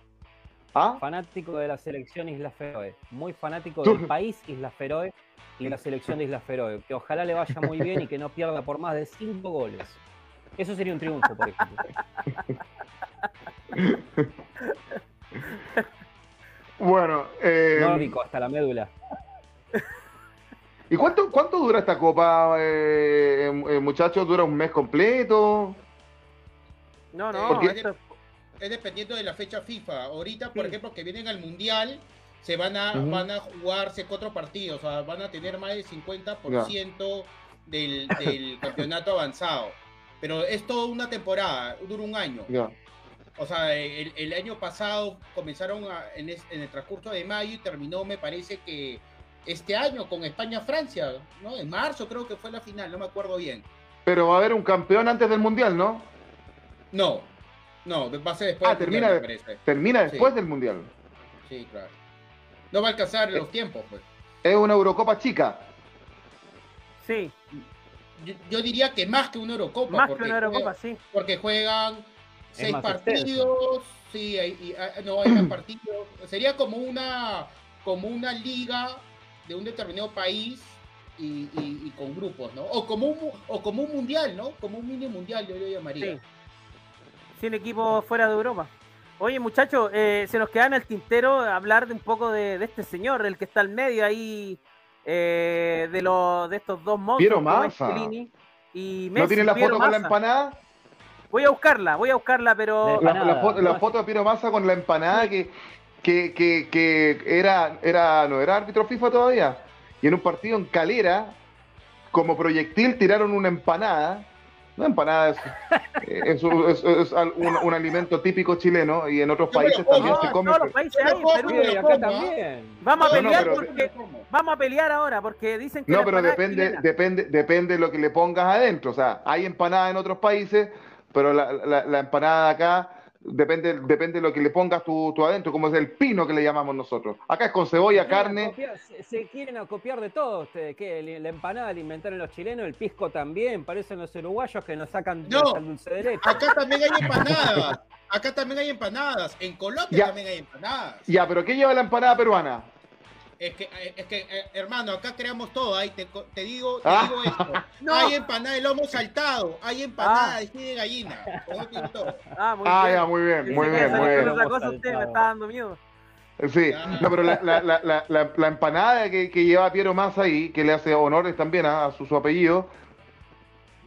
¿Ah? Fanático de la selección Islas Feroe. Muy fanático del *laughs* país Islas Feroe y la selección de Islas Feroe. Que ojalá le vaya muy bien y que no pierda por más de cinco goles. Eso sería un triunfo, por ejemplo. *laughs* Bueno, eh, Nórdico hasta la médula. ¿y cuánto, cuánto dura esta copa, eh, eh, muchachos? ¿Dura un mes completo? No, no, Porque- esto- Es dependiendo de la fecha FIFA. Ahorita, por Sí. ejemplo, que vienen al Mundial, se van a, van a jugarse cuatro partidos. O sea, van a tener más del 50% del, del *laughs* campeonato avanzado. Pero es toda una temporada, dura un año. O sea, el, el año pasado comenzaron a- en, es- en el transcurso de mayo y terminó, me parece que este año con España-Francia, ¿no? En marzo creo que fue la final, no me acuerdo bien. Pero va a haber un campeón antes del Mundial, ¿no? No, no, va a ser después Ah, del termina Mundial, me parece. Termina después Sí. del Mundial. Sí, claro. No va a alcanzar Eh. los tiempos, pues. Es una Eurocopa chica. sí, Yo, yo diría que más que una Eurocopa. más que una Eurocopa, sí. porque juegan seis partidos, sí, hay, y- ah, no hay más *clears throat* partidos. Sería como una, como una liga de un determinado país y, y- y con grupos, ¿no? O como, un, mu- o como un mundial, ¿no? Como un mini mundial, yo lo llamaría. Sí. Sin equipos fuera de Europa. Oye, muchachos, eh, se nos queda en el tintero hablar de un poco de, de este señor, el que está al medio ahí, eh, de, los de estos dos monstruos. Piero Massa. Y ¿No Messi, tiene la Piero foto con la Massa. empanada? Voy a buscarla, voy a buscarla, pero... La, la Empanada, foto, la ¿no? foto de Piero Massa con la empanada que, que, que, que era, era, no era árbitro FIFA todavía. Y en un partido en Calera, como proyectil, tiraron una empanada. Una empanada es, es, es- es al- un, un alimento típico chileno y en otros países también No, se en come. todos los países Yo me hay, en como, Perú. yo Sí, me acá como, también. Vamos a No, no, pelear pero- porque... Vamos a pelear ahora, porque dicen que No, la pero depende, depende, depende de lo que le pongas adentro. O sea, hay empanada en otros países, pero la, la- la empanada de acá depende, depende de lo que le pongas tú, tú adentro, como es el pino que le llamamos nosotros. Acá es con cebolla, Se carne. se, se quieren acopiar de todo. ustedes, ¿qué? La empanada la inventaron los chilenos, el pisco también. Parecen los uruguayos que nos sacan No. el dulce de leche. Acá también hay empanadas. Acá también hay empanadas. En Colombia Ya. también hay empanadas. Ya, pero ¿qué lleva la empanada peruana? Es que, eh, es que eh, hermano, acá creamos todo. Ahí te, co- te digo, te Ah. digo esto. *laughs* No. Hay empanada de lomo saltado. Hay empanada de pie de gallina. *laughs* Ah, muy Ah, bien. ya, muy bien, muy bien, esa muy es bien. otra cosa usted me está dando miedo. Sí, no, pero la, la, la, la, la- la empanada que, que lleva Piero Massa ahí, que le hace honores también a, a su, su apellido,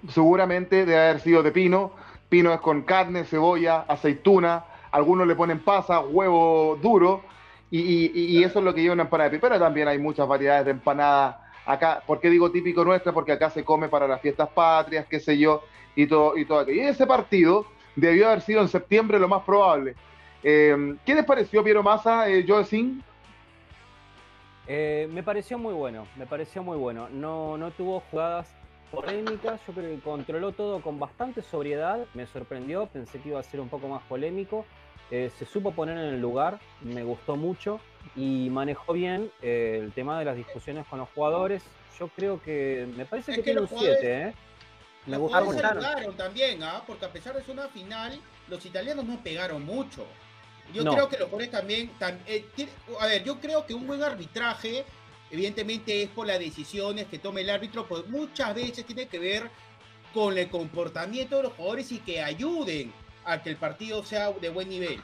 seguramente debe haber sido de pino. Pino es con carne, cebolla, aceituna, algunos le ponen pasa, huevo duro, y, y- y- eso es lo que lleva una empanada de pino. Pero también hay muchas variedades de empanada acá. ¿Por qué digo típico nuestra? Porque acá se come para las fiestas patrias, qué sé yo, y todo, y todo aquello. Y ese partido debió haber sido en septiembre, lo más probable. Eh, ¿Qué les pareció Piero Massa, eh, Joe Singh? Eh, me pareció muy bueno, me pareció muy bueno. No, no tuvo jugadas polémicas, yo creo que controló todo con bastante sobriedad, me sorprendió, pensé que iba a ser un poco más polémico. Eh, se supo poner en el lugar, me gustó mucho y manejó bien eh, el tema de las discusiones con los jugadores. Yo creo que me parece Es que, que tiene un los jugadores- 7, ¿eh? Me Los jugadores también, ¿ah? Porque a pesar de ser una final, los italianos no pegaron mucho. Yo No. creo que los jugadores también, tam- eh, tiene- a ver, yo creo que un buen arbitraje, evidentemente es por las decisiones que tome el árbitro, pues muchas veces tiene que ver con el comportamiento de los jugadores y que ayuden a que el partido sea de buen nivel.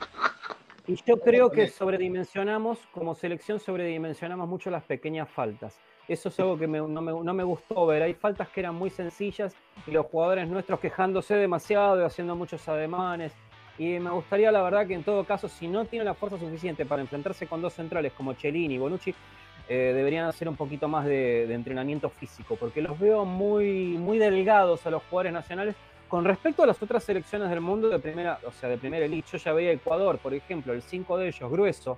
Y yo creo que sobredimensionamos, como selección sobredimensionamos mucho las pequeñas faltas. Eso es algo que me- no, me, no me gustó ver. Hay faltas que eran muy sencillas y los jugadores nuestros quejándose demasiado y haciendo muchos ademanes. Y me gustaría, la verdad, que en todo caso, si no tienen la fuerza suficiente para enfrentarse con dos centrales como Chelini y Bonucci, eh, deberían hacer un poquito más de, de entrenamiento físico, porque los veo muy, muy delgados a los jugadores nacionales con respecto a las otras selecciones del mundo de primera, o sea, de primera elite. Yo ya veía Ecuador, por ejemplo, el 5 de ellos, grueso.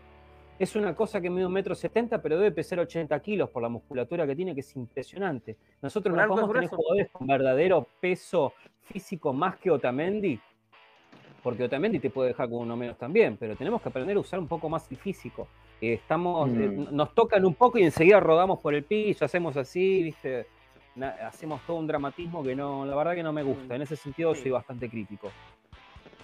Es una cosa que mide un metro setenta, pero debe pesar 80 kilos por la musculatura que tiene, que es impresionante. Nosotros no podemos tener jugadores con verdadero peso físico más que Otamendi, porque Otamendi te puede dejar con uno menos también, pero tenemos que aprender a usar un poco más el físico. Eh, estamos, Mm. eh, nos tocan un poco y enseguida rodamos por el piso, hacemos así, ¿viste? Hacemos todo un dramatismo que no, la verdad que no me gusta. En ese sentido Sí. soy bastante crítico.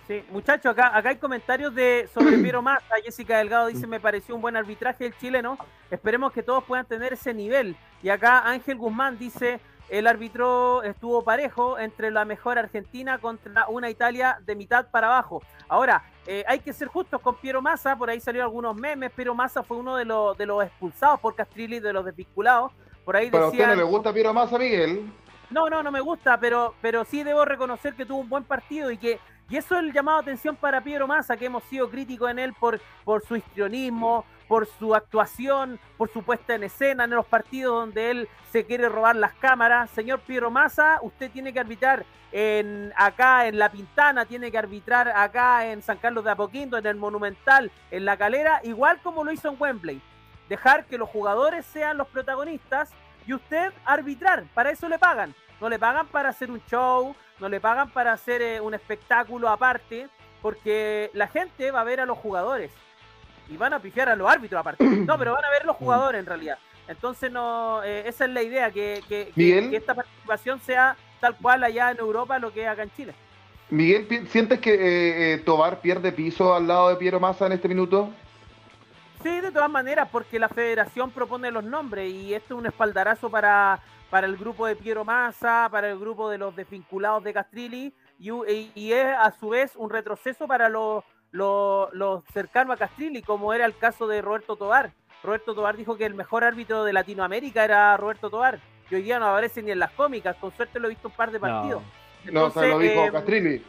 Sí, muchachos, acá, acá hay comentarios de sobre *coughs* Piero Massa. Jessica Delgado dice, me pareció un buen arbitraje el chileno. Esperemos que todos puedan tener ese nivel. Y acá Ángel Guzmán dice, el árbitro estuvo parejo entre la mejor Argentina contra una Italia de mitad para abajo. Ahora, eh, hay que ser justos con Piero Massa, por ahí salieron algunos memes. Piero Massa fue uno de los, de los expulsados por Castrilli, de los desvinculados. Por ahí ¿Pero a usted no decían, le gusta Piero Massa, Miguel? no, no, no me gusta, pero, pero sí debo reconocer que tuvo un buen partido y que y eso es el llamado a atención para Piero Massa, que hemos sido críticos en él por, por su histrionismo, por su actuación, por su puesta en escena en los partidos donde él se quiere robar las cámaras. Señor Piero Massa, usted tiene que arbitrar en, acá en La Pintana, tiene que arbitrar acá en San Carlos de Apoquindo, en el Monumental, en La Calera, igual como lo hizo en Wembley. Dejar que los jugadores sean los protagonistas y usted arbitrar, para eso le pagan. No le pagan para hacer un show, no le pagan para hacer eh, un espectáculo aparte, porque la gente va a ver a los jugadores y van a pifiar a los árbitros aparte. No, pero van a ver los jugadores en realidad. Entonces, no, eh, esa es la idea, que, que- que- esta participación sea tal cual allá en Europa lo que es acá en Chile. Miguel, ¿sientes que eh, eh, Tobar pierde piso al lado de Piero Massa en este minuto? Sí, de todas maneras, porque la federación propone los nombres y esto es un espaldarazo para, para el grupo de Piero Massa, para el grupo de los desvinculados de Castrilli, y, u- y- y es a su vez un retroceso para los los los cercanos a Castrilli, como era el caso de Roberto Tobar. Roberto Tobar dijo que el mejor árbitro de Latinoamérica era Roberto Tobar, y hoy día no aparece ni en las cómicas, con suerte lo he visto un par de partidos. No, se lo Entonces, dijo eh, Castrilli.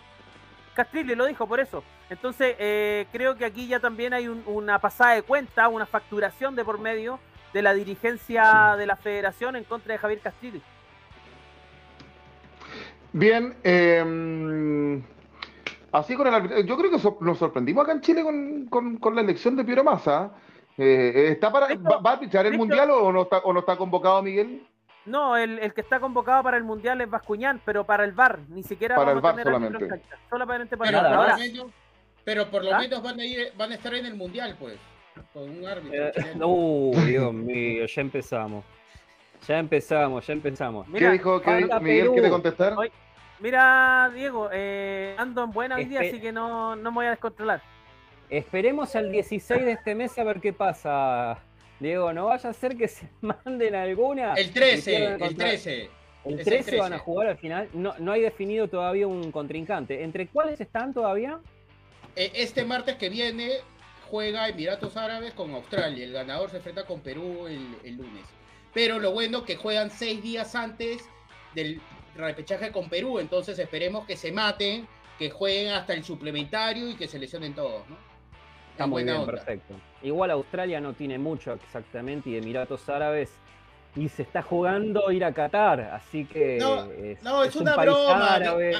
Castrilli lo dijo por eso. Entonces, eh, creo que aquí ya también hay un- una pasada de cuenta, una facturación de por medio de la dirigencia de la federación en contra de Javier Castrilli. Bien, eh, así con el yo creo que so- nos sorprendimos acá en Chile con, con- con la elección de Piero Massa. Eh, ¿está para, hecho- va, va a pichar el hecho- mundial o no está o no está convocado Miguel? No, el, el que está convocado para el Mundial es Bascuñán, pero para el VAR, ni siquiera Para vamos el a VAR tener árbitro en solamente. solamente para Pero, el VAR. por menos, pero por lo ¿Ah? menos van a ir, van a estar en el mundial, pues. Con un árbitro. Eh, uh, Dios mío, ya empezamos. Ya empezamos, ya empezamos. ¿Qué Mira, dijo dijo Miguel? Perú. ¿Quiere contestar? Mira, Diego, eh, ando en buena hoy día, así que no, no me voy a descontrolar. Esperemos al 16 de este mes a ver qué pasa. Diego, no vaya a ser que se *laughs* manden alguna. El y 13, pierdan el contra- 13. El es el 13 van a 13. jugar al final. No, no hay definido todavía un contrincante. ¿Entre cuáles están todavía? Eh, Este martes que viene juega Emiratos Árabes con Australia. El ganador se enfrenta con Perú el, el lunes. Pero lo bueno que juegan seis días antes del repechaje con Perú. Entonces esperemos que se maten, que jueguen hasta el suplementario y que se lesionen todos, ¿no? Está muy bien, onda. perfecto. Igual Australia no tiene mucho exactamente y Emiratos Árabes. Y se está jugando ir a Qatar, así que No, es, No, es, una broma. árabe.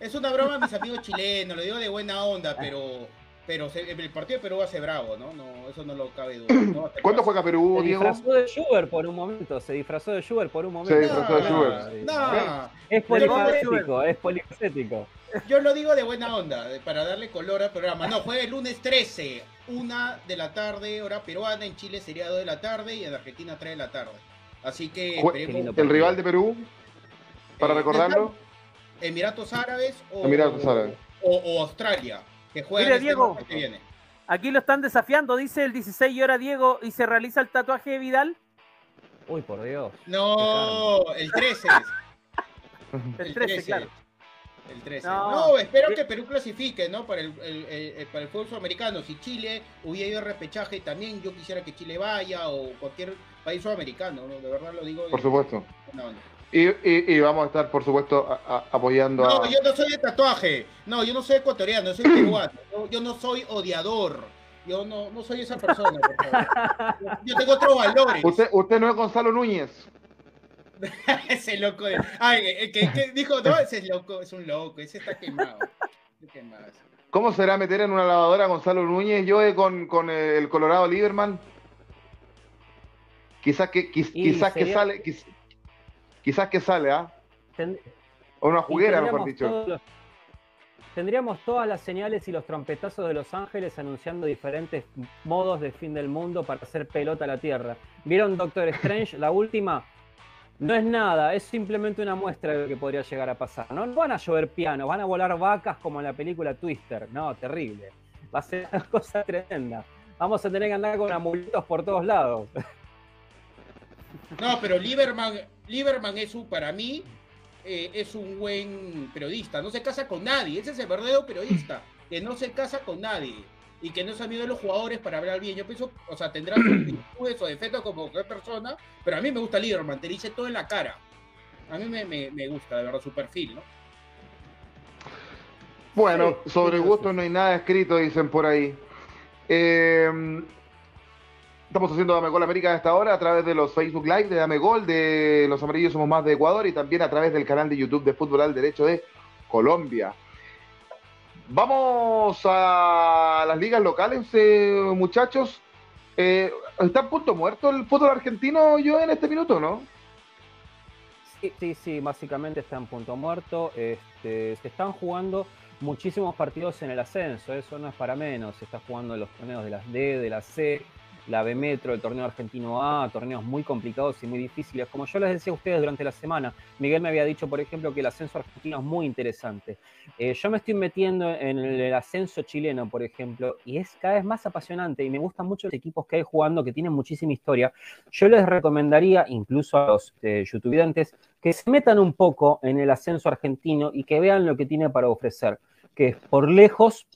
Es una broma, mis amigos chilenos, lo digo de buena onda, pero, pero se- el partido de Perú va a ser bravo, ¿no? no eso no lo cabe duda. ¿no? Va a ser ¿Cuándo fácil. juega Perú, Se Diego? disfrazó de Schubert por un momento, se disfrazó de Schubert por un momento. Se disfrazó de Schubert. No, Es polifacético, es polifacético. Yo lo digo de buena onda, para darle color al programa. No, juega el lunes 13, una de la tarde, hora peruana, en Chile sería 2 de la tarde y en Argentina 3 de la tarde. Así que esperemos- El rival de Perú, para Eh, recordarlo. Emiratos Árabes o, Emiratos Árabes. o, o Australia, que juegan Mire, este Diego. que viene. Aquí lo están desafiando, dice el 16 y hora Diego, y se realiza el tatuaje de Vidal. Uy, por Dios. No, el 13. *laughs* El 13, claro. El 13. No. No, espero que Perú clasifique, ¿no? Para el, el- el- el- para el fútbol sudamericano. Si Chile hubiera ido a repechaje, también yo quisiera que Chile vaya o cualquier país sudamericano, ¿no? De verdad lo digo. Por supuesto. No, no. Y, y- y vamos a estar, por supuesto, a- a- apoyando No, a. yo no soy de tatuaje. No, yo no soy ecuatoriano, yo soy peruano. Yo, yo no soy odiador. Yo no, no soy esa persona, por favor. Yo, *laughs* yo tengo otros valores. Usted, usted no es Gonzalo Núñez. *laughs* ese loco. de- Ay, el que, que dijo, no, *laughs* ese es loco, es un loco, ese está quemado. Está quemado. ¿Cómo será meter en una lavadora a Gonzalo Núñez? Yo eh, con, con eh, el Colorado Lieberman. Quizás que, quiz- quizás que sale, quiz- quizás que sale, ¿ah? O una juguera, mejor dicho. los- tendríamos todas las señales y los trompetazos de Los Ángeles anunciando diferentes modos de fin del mundo para hacer pelota a la Tierra. ¿Vieron Doctor Strange? La última. No es nada, es simplemente una muestra de lo que podría llegar a pasar. No, van a llover pianos, van a volar vacas como en la película Twister. No, terrible. Va a ser una *laughs* cosa tremenda. Vamos a tener que andar con amuletos por todos lados. No, pero Lieberman, Lieberman es un, para mí, eh, es un buen periodista. No se casa con nadie. Ese es el verdadero periodista. Que no se casa con nadie. Y que no es amigo de los jugadores para hablar bien. Yo pienso, o sea, tendrá sus *clears throat* virtudes o defectos como cualquier persona. Pero a mí me gusta Lieberman. Te dice todo en la cara. A mí me, me- me gusta, de verdad, su perfil, ¿no? Bueno, Sí, sobre sí. no hay nada escrito, dicen por ahí. Eh, estamos haciendo Dame Gol América a esta hora a través de los Facebook Live de Dame Gol, de Los Amarillos Somos Más de Ecuador y también a través del canal de YouTube de Fútbol al Derecho de Colombia. Vamos a las ligas locales, eh, muchachos. Eh, ¿Está a punto muerto el fútbol argentino yo en este minuto, no? Sí, sí, sí, básicamente está en punto muerto. Este, se están jugando muchísimos partidos en el ascenso, eso no es para menos. Se está jugando los torneos de las D, de la C. la B Metro, el torneo argentino A, torneos muy complicados y muy difíciles. Como yo les decía a ustedes durante la semana, Miguel me había dicho, por ejemplo, que el ascenso argentino es muy interesante. Eh, yo me estoy metiendo en el ascenso chileno, por ejemplo, y es cada vez más apasionante y me gustan mucho los equipos que hay jugando que tienen muchísima historia. Yo les recomendaría, incluso a los eh, youtubers, que se metan un poco en el ascenso argentino y que vean lo que tiene para ofrecer, que es por lejos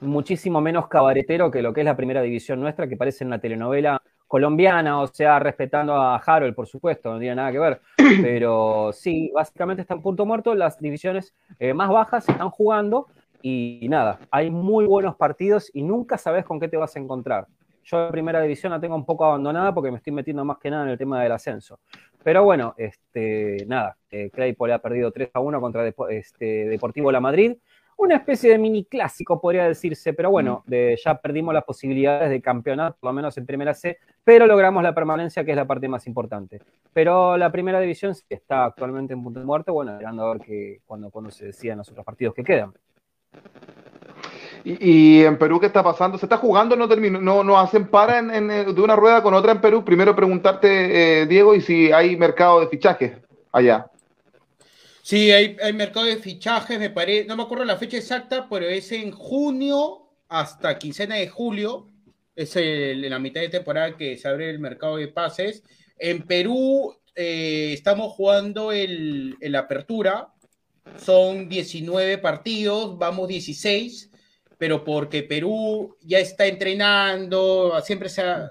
muchísimo menos cabaretero que lo que es la primera división nuestra, que parece una telenovela colombiana, o sea, respetando a Harold, por supuesto, no tiene nada que ver, *clears throat* pero sí, básicamente está en punto muerto, las divisiones eh, más bajas están jugando y, nada, hay muy buenos partidos y nunca sabes con qué te vas a encontrar. Yo la primera división la tengo un poco abandonada porque me estoy metiendo más que nada en el tema del ascenso. Pero bueno, este, nada, eh, Claypole ha perdido 3 a 1 contra este, Deportivo La Madrid una especie de mini clásico, podría decirse, pero bueno, de, ya perdimos las posibilidades de campeonar, por lo menos en primera C, pero logramos la permanencia, que es la parte más importante. Pero la primera división está actualmente en punto de muerte, bueno, esperando a ver que, cuando, cuando se decían los otros partidos que quedan. ¿Y, en Perú qué está pasando? ¿Se está jugando? ¿No termino, no, no hacen para en, de una rueda con otra en Perú? Primero preguntarte, eh, Diego, y si hay mercado de fichajes allá. Sí, hay, mercado de fichajes, me parece, no me acuerdo la fecha exacta, pero es en junio hasta quincena de julio. Es en la mitad de temporada que se abre el mercado de pases. En Perú eh, estamos jugando el, el Apertura. Son 19 partidos, vamos 16, pero porque Perú ya está entrenando, siempre se ha,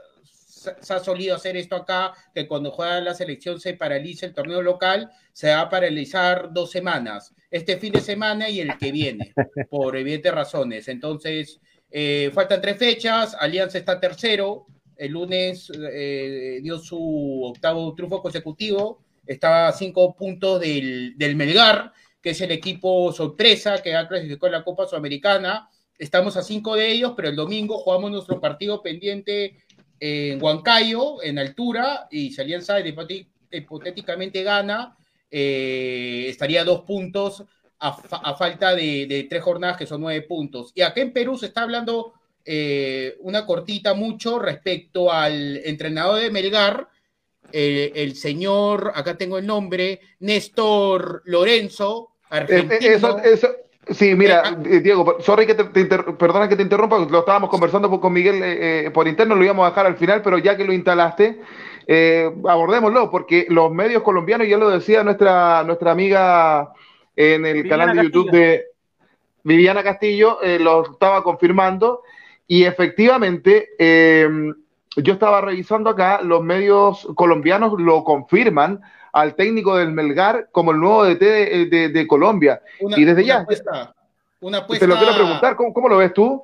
se ha solido hacer esto acá, que cuando juega la selección se paraliza el torneo local, se va a paralizar dos semanas, este fin de semana y el que viene, *laughs* por evidentes razones. Entonces, eh, faltan tres fechas, Alianza está tercero, el lunes eh, dio su octavo triunfo consecutivo, estaba a cinco puntos del, del Melgar, que es el equipo sorpresa que ha clasificado en la Copa Sudamericana. Estamos a cinco de ellos, pero el domingo jugamos nuestro partido pendiente en Huancayo, en altura, y si Alianza hipotéticamente gana, eh, estaría dos puntos a, falta de, tres jornadas que son nueve puntos. Y acá en Perú se está hablando eh, una cortita mucho respecto al entrenador de Melgar, eh, el señor, acá tengo el nombre, Néstor Lorenzo, argentino. Sí, mira, eh, ah. eh, Diego, sorry que te, perdona que te interrumpa, lo estábamos conversando con Miguel eh, por interno, lo íbamos a dejar al final, pero ya que lo instalaste, abordémoslo, porque los medios colombianos, ya lo decía nuestra, nuestra amiga en el canal de YouTube de Viviana Castillo, lo estaba confirmando, y efectivamente, yo estaba revisando acá, los medios colombianos lo confirman, al técnico del Melgar como el nuevo DT de, de, Colombia. y desde ya. una apuesta, te lo quiero preguntar, ¿cómo, lo ves tú?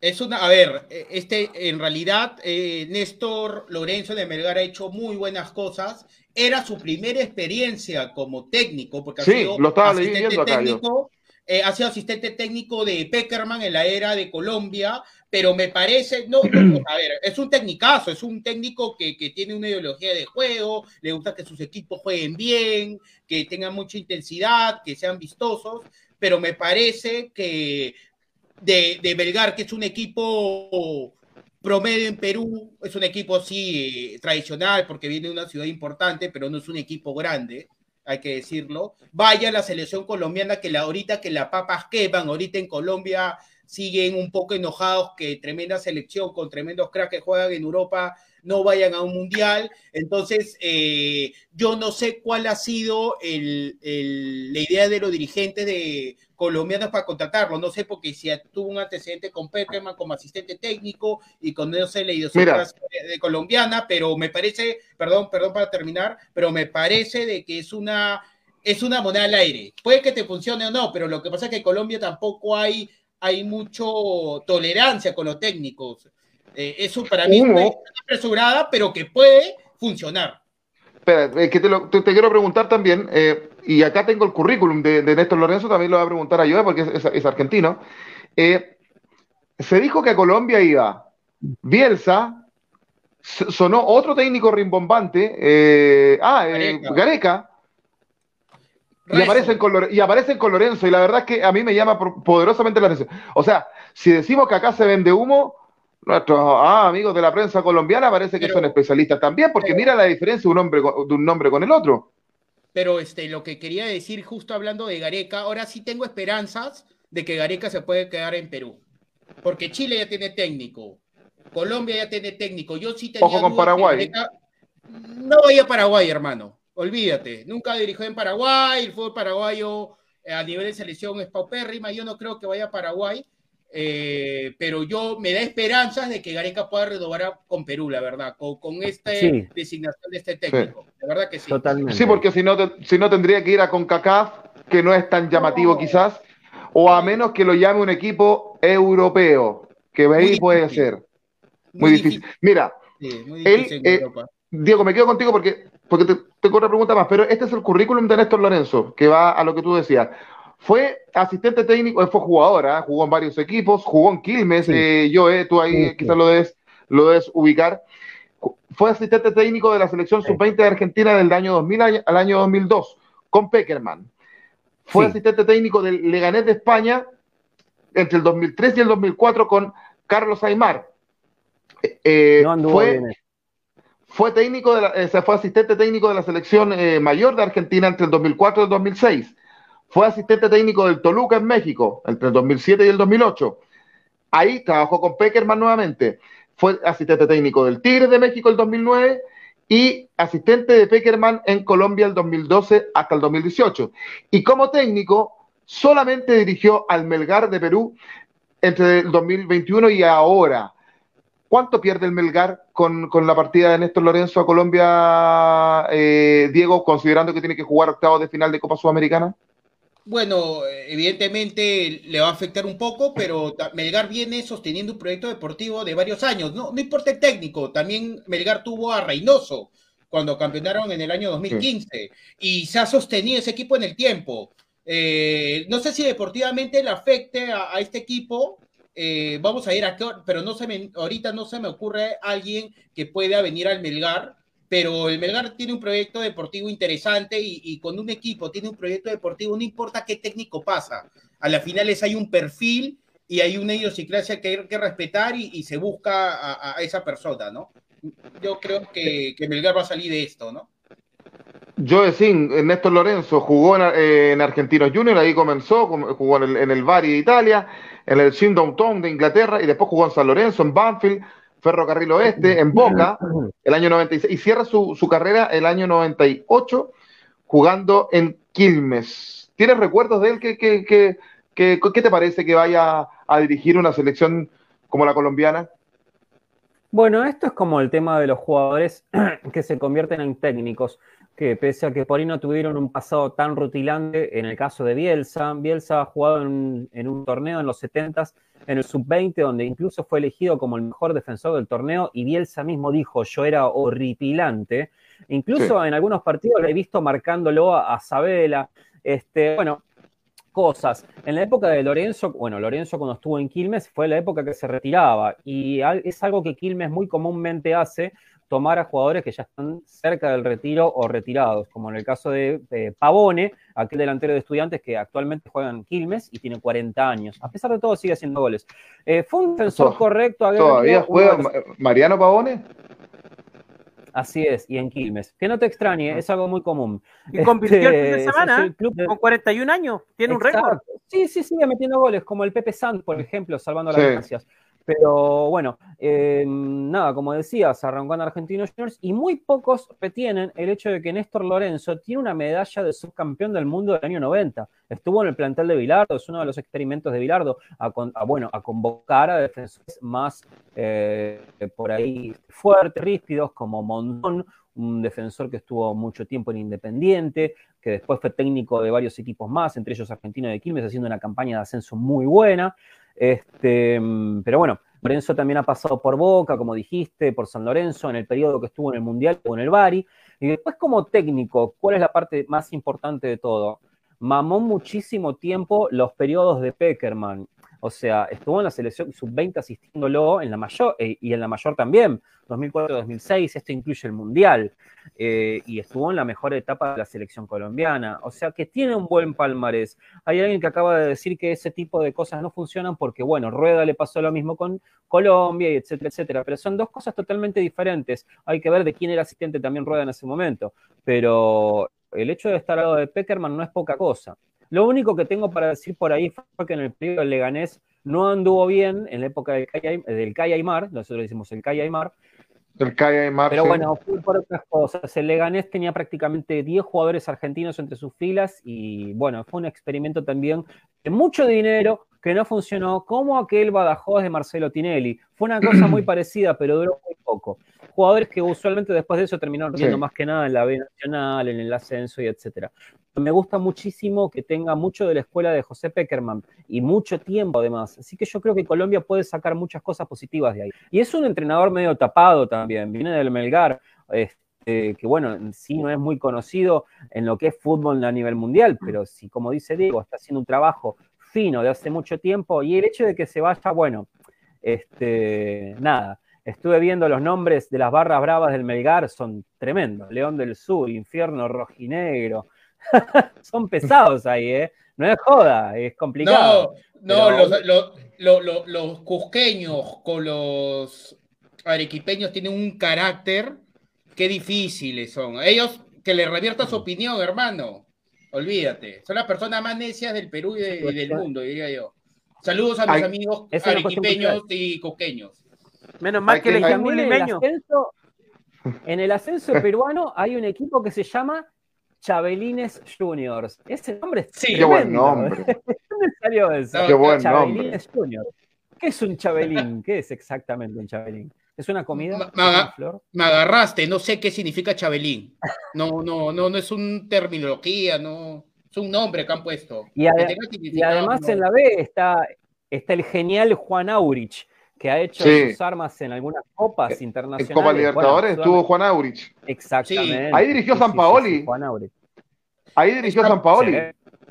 Es una, a ver, este, en realidad, eh, Néstor Lorenzo de Melgar ha hecho muy buenas cosas. Era su primera experiencia como técnico, porque ha sido lo estaba asistente técnico. Eh, ha sido asistente técnico de Peckerman en la era de Colombia, pero me parece, no, a ver, es un técnicazo, es un técnico que, que, tiene una ideología de juego, le gusta que sus equipos jueguen bien, que tengan mucha intensidad, que sean vistosos, pero me parece que de, de Belgar, que es un equipo promedio en Perú, es un equipo así tradicional porque viene de una ciudad importante, pero no es un equipo grande, hay que decirlo. Vaya la selección colombiana que la ahorita que la papas queman, ahorita en Colombia siguen un poco enojados que tremenda selección con tremendos cracks que juegan en Europa no vayan a un mundial. Entonces, eh, yo no sé cuál ha sido el, la idea de los dirigentes de colombianos para contratarlo. No sé porque si tuvo un antecedente con Peckerman como asistente técnico y con no sé la idiosincrasia de, colombiana, pero me parece, perdón, perdón para terminar, pero me parece de que es una es una moneda al aire. Puede que te funcione o no, pero lo que pasa es que en Colombia tampoco hay hay mucho tolerancia con los técnicos. Eh, eso para mí es una apresurada, pero que puede funcionar. Espera, que te, quiero preguntar también, eh, y acá tengo el currículum de, Néstor Lorenzo, también lo voy a preguntar a yo, porque es, argentino. Eh, se dijo que a Colombia iba Bielsa, sonó otro técnico rimbombante, ah, Gareca y aparecen, con, y aparecen con Lorenzo, y la verdad es que a mí me llama poderosamente la atención. O sea, si decimos que acá se vende humo, Nuestros ah, amigos de la prensa colombiana parece que Pero- son especialistas también, porque pero- mira la diferencia de un, hombre, de un nombre con el otro. Pero este, lo que quería decir justo hablando de Gareca, ahora sí tengo esperanzas de que Gareca se puede quedar en Perú. Porque Chile ya tiene técnico, Colombia ya tiene técnico. Yo sí tenía Ojo con Paraguay. Gareca- No vaya a Paraguay, hermano. Olvídate. Nunca dirigió en Paraguay. El fútbol paraguayo eh, a nivel de selección es paupérrima. Yo no creo que vaya a Paraguay. eh, pero yo me da esperanzas de que Gareca pueda renovar a- con Perú, la verdad, con, con esta Sí. designación de este técnico. La verdad que sí. Totalmente. Sí, porque si no, te- si no tendría que ir a CONCACAF, que no es tan llamativo quizás, o a menos que lo llame un equipo europeo, que ahí puede ser. Muy difícil. Mira, Sí, muy Él, difícil en eh, Europa. Diego, me quedo contigo porque, porque te, tengo otra pregunta más, pero este es el currículum de Néstor Lorenzo, que va a lo que tú decías. Fue asistente técnico, eh, fue jugador, ¿ah? jugó en varios equipos, jugó en Quilmes, Sí. eh, yo, eh, tú ahí Sí, quizás lo debes, lo debes ubicar. Fue asistente técnico de la selección Sí. sub-20 de Argentina del año 2000 al año 2002, con Peckerman. Fue asistente técnico del Leganés de España entre el 2003 y el 2004 con Carlos Aymar. Eh, eh, No anduvo fue, bien. Fue técnico de la, eh, fue asistente técnico de la selección eh, mayor de Argentina entre el 2004 y el 2006. Fue asistente técnico del Toluca en México entre el 2007 y el 2008. Ahí trabajó con Peckerman nuevamente. Fue asistente técnico del Tigres de México el 2009 y asistente de Peckerman en Colombia el 2012 hasta el 2018. Y como técnico, solamente dirigió al Melgar de Perú entre el 2021 y ahora. ¿Cuánto pierde el Melgar con, con la partida de Néstor Lorenzo a Colombia, eh, Diego, considerando que tiene que jugar octavos de final de Copa Sudamericana? Bueno, evidentemente le va a afectar un poco, pero Melgar viene sosteniendo un proyecto deportivo de varios años. No, no importa el técnico, también Melgar tuvo a Reynoso cuando campeonaron en el año 2015 y se ha sostenido ese equipo en el tiempo. Eh, no sé si deportivamente le afecte a, a este equipo. Eh, vamos a ir a qué hor- pero no se me, ahorita no se me ocurre alguien que pueda venir al Melgar pero el Melgar tiene un proyecto deportivo interesante y, y cuando un equipo tiene un proyecto deportivo, no importa qué técnico pasa, a las finales hay un perfil y hay una idiosincrasia que hay que respetar y, y se busca a, a esa persona, ¿no? Yo creo que, que Melgar va a salir de esto, ¿no? Joe Sin, Néstor Lorenzo, jugó en, eh, en Argentinos Junior, ahí comenzó, com- jugó en el, en el Bari de Italia, en el Swindon Town de Inglaterra y después jugó en San Lorenzo, en Banfield, Ferrocarril Oeste, en Boca, el año 96, y cierra su, su carrera el año 98 jugando en Quilmes. ¿Tienes recuerdos de él? ¿Qué, qué, qué, qué, qué te parece que vaya a dirigir una selección como la colombiana? Bueno, esto es como el tema de los jugadores *clears throat* que se convierten en técnicos, que pese a que por ahí no tuvieron un pasado tan rutilante, en el caso de Bielsa, Bielsa ha jugado en, en un torneo en los 70s, en el sub-20, donde incluso fue elegido como el mejor defensor del torneo, y Bielsa mismo dijo, yo era horripilante. Incluso Sí. en algunos partidos le he visto marcándolo a, a Sabela. Este, bueno, cosas. En la época de Lorenzo, bueno, Lorenzo cuando estuvo en Quilmes fue la época que se retiraba y es algo que Quilmes muy comúnmente hace, tomar a jugadores que ya están cerca del retiro o retirados, como en el caso de eh, Pavone, aquel delantero de estudiantes que actualmente juega en Quilmes y tiene 40 años. A pesar de todo sigue haciendo goles. Eh, fue un defensor To- correcto. ¿Todavía juega los- Mariano Pavone? Así es, y en Quilmes. Que no te extrañe, es algo muy común. Y convirtió el fin Este, de es semana, el club de- con 41 años. Tiene un récord. Sí, sí, sigue metiendo goles, como el Pepe Sant, por ejemplo, salvando las Sí. Pero bueno, eh, nada, como decías, arrancó en Argentinos Juniors y muy pocos retienen el hecho de que Néstor Lorenzo tiene una medalla de subcampeón del mundo del año 90. Estuvo en el plantel de Bilardo, es uno de los experimentos de Bilardo, a, con- a, bueno, a convocar a defensores más eh, por ahí fuertes, ríspidos, como Mondón, un defensor que estuvo mucho tiempo en Independiente, que después fue técnico de varios equipos más, entre ellos Argentino de Quilmes, haciendo una campaña de ascenso muy buena. Este, pero bueno, Lorenzo también ha pasado por Boca, como dijiste, por San Lorenzo, en el periodo que estuvo en el Mundial o en el Bari. Y después como técnico, ¿cuál es la parte más importante de todo? Mamó muchísimo tiempo los periodos de Peckerman. O sea, estuvo en la selección sub-20 asistiéndolo en la mayor eh, y en la mayor también, 2004-2006, esto incluye el Mundial, eh, y estuvo en la mejor etapa de la selección colombiana. O sea, que tiene un buen palmarés. Hay alguien que acaba de decir que ese tipo de cosas no funcionan porque, bueno, Rueda le pasó lo mismo con Colombia, y etcétera, etcétera. Pero son dos cosas totalmente diferentes. Hay que ver de quién era asistente también Rueda en ese momento. Pero el hecho de estar al lado de Peckerman no es poca cosa. Lo único que tengo para decir por ahí fue que en el periodo del Leganés no anduvo bien en la época del Calle, del Calle Aymar, nosotros decimos el Calle Aymar, El Calle Aymar, pero sí. bueno, fue por otras cosas. El Leganés tenía prácticamente 10 jugadores argentinos entre sus filas y bueno, fue un experimento también de mucho dinero que no funcionó, como aquel Badajoz de Marcelo Tinelli. Fue una cosa muy *clears throat* parecida, pero duró muy poco. Jugadores que usualmente después de eso terminaron viendo Sí. más que nada en la B Nacional, en el ascenso y etcétera. Me gusta muchísimo que tenga mucho de la escuela de José Peckerman y mucho tiempo además. Así que yo creo que Colombia puede sacar muchas cosas positivas de ahí. Y es un entrenador medio tapado también, viene del Melgar, este, que bueno, en sí no es muy conocido en lo que es fútbol a nivel mundial, pero sí, como dice Diego, está haciendo un trabajo fino de hace mucho tiempo y el hecho de que se vaya, bueno, este, nada, estuve viendo los nombres de las barras bravas del Melgar, son tremendos, León del Sur, Infierno Rojinegro, *laughs* son pesados ahí, ¿eh? No es joda, es complicado. No, no, Pero- los, los, los, los- los cusqueños con los arequipeños tienen un carácter que difíciles son. Ellos que le revierta su opinión, hermano. Olvídate. Son las personas más necias del Perú y, de- y del mundo, diría yo. Saludos a mis Ay, amigos arequipeños y cusqueños. Menos mal que que- le hay- llamó También en el limeño. ascenso, en el ascenso peruano hay un equipo que se llama Chabelines Juniors. Ese nombre es Sí. Qué buen tremendo. nombre. *laughs* ¿Dónde salió eso? No, Qué buen Chabelines nombre. Juniors. ¿Qué es un chabelín? ¿Qué es exactamente un chabelín? ¿Es una comida? Ma- ¿Es ma- una flor? Me agarraste, no sé qué significa Chabelín. No, no, no, no es una terminología, no. Es un nombre que han puesto. Y, ade- Que tenga y significado, además no. en la B está, está el genial Juan Aurich, que ha hecho Sí. sus armas en algunas copas En internacionales. Copa Libertadores Bueno, estuvo Juan Aurich. Exactamente. Ahí dirigió Sí, sí, sí, Sampaoli. sí, Juan Aurich. Ahí dirigió San Paoli.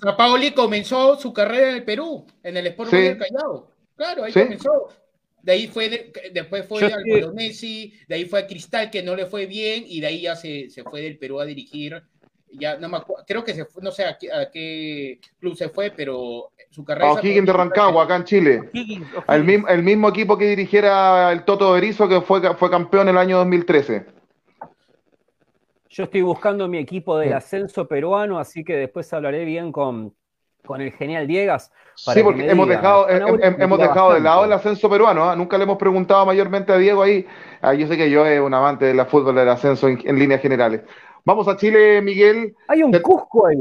San Paoli comenzó su carrera en el Perú, en el Sport del Callao. Claro, ahí Sí. comenzó. De ahí fue, de- después fue al Bolognesi, de ahí fue a Cristal, que no le fue bien, y de ahí ya se, se fue del Perú a dirigir. Ya no me acuerdo, creo que se fue, no sé a qué, a qué club se fue, pero su carrera. A O'Higgins de Rancagua, acá en Chile. El mismo, el mismo equipo que dirigiera el Toto Berizzo, que fue, fue campeón el año 2013. Yo estoy buscando mi equipo del ascenso peruano, así que después hablaré bien con, con el genial Diegas. para Sí, que porque hemos diga. dejado, me hemos dejado de lado el ascenso peruano. ¿ah? Nunca le hemos preguntado mayormente a Diego ahí. Ah, yo sé que yo es un amante de la fútbol del ascenso en, en líneas generales. Vamos a Chile, Miguel. Hay un Cusco ahí.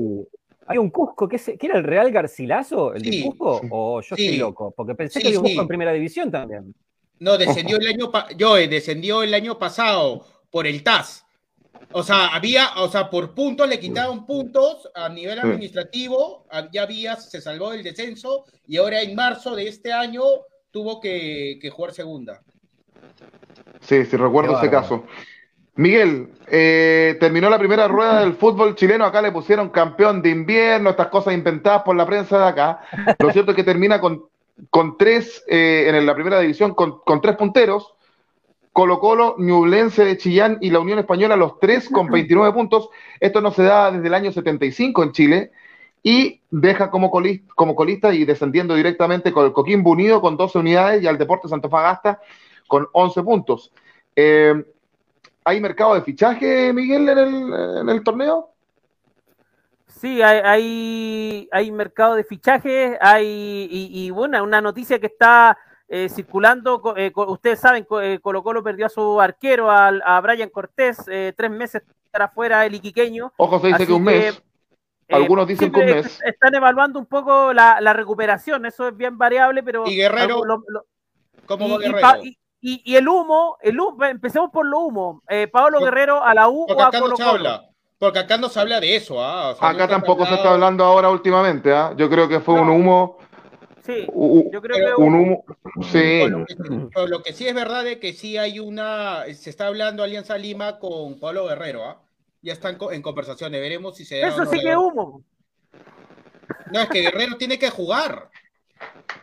Hay un Cusco, que, es, que era el Real Garcilaso, el Sí, de Cusco, o yo Sí. estoy loco, porque pensé Sí, que había un sí. Cusco en primera división también. No, descendió el año yo descendió el año pasado por el TAS. O sea, había, o sea, por puntos le quitaron puntos a nivel administrativo, a- ya había, se salvó del descenso y ahora en marzo de este año tuvo que, que jugar segunda. Sí, sí, recuerdo Qué ese caso. Miguel, eh, terminó la primera rueda del fútbol chileno. Acá le pusieron campeón de invierno, estas cosas inventadas por la prensa de acá. Lo cierto es que termina con, con tres, eh, en la primera división, con, con tres punteros. Colo Colo, Ñublense de Chillán y la Unión Española, los tres con 29 puntos. Esto no se da desde el año 75 en Chile. Y deja como colista, como colista y descendiendo directamente con el Coquimbo Unido con 12 unidades y al Deportes Antofagasta con 11 puntos. Eh, ¿Hay mercado de fichaje, Miguel, en el, en el torneo? Sí, hay, hay, hay mercado de fichajes, hay, y, y, bueno, una noticia que está eh, circulando, eh, ustedes saben, eh, Colo Colo perdió a su arquero, al- a Brian Cortés, eh, tres meses estará fuera el iquiqueño. Ojo, se dice Así que un que, mes. Algunos dicen que un mes. Están evaluando un poco la, la recuperación, eso es bien variable, pero... Y Guerrero, algo- lo- lo- ¿Cómo y, va Guerrero? Y- y- y el humo, el humo, empecemos por lo humo. Eh, Pablo Guerrero a la U Porque o a acá no Colo se Colo. habla. Porque acá no se habla de eso. ¿ah? O sea, Acá tampoco se está hablando ahora últimamente. ¿ah? Yo creo que fue un humo. Sí, u- yo creo Pero que un humo. Sí. Lo, que, pero lo que sí es verdad es que sí hay una, se está hablando Alianza Lima con Pablo Guerrero, ¿ah? Ya están en conversaciones, veremos si se da eso sí que humo. No, es que Guerrero tiene que jugar.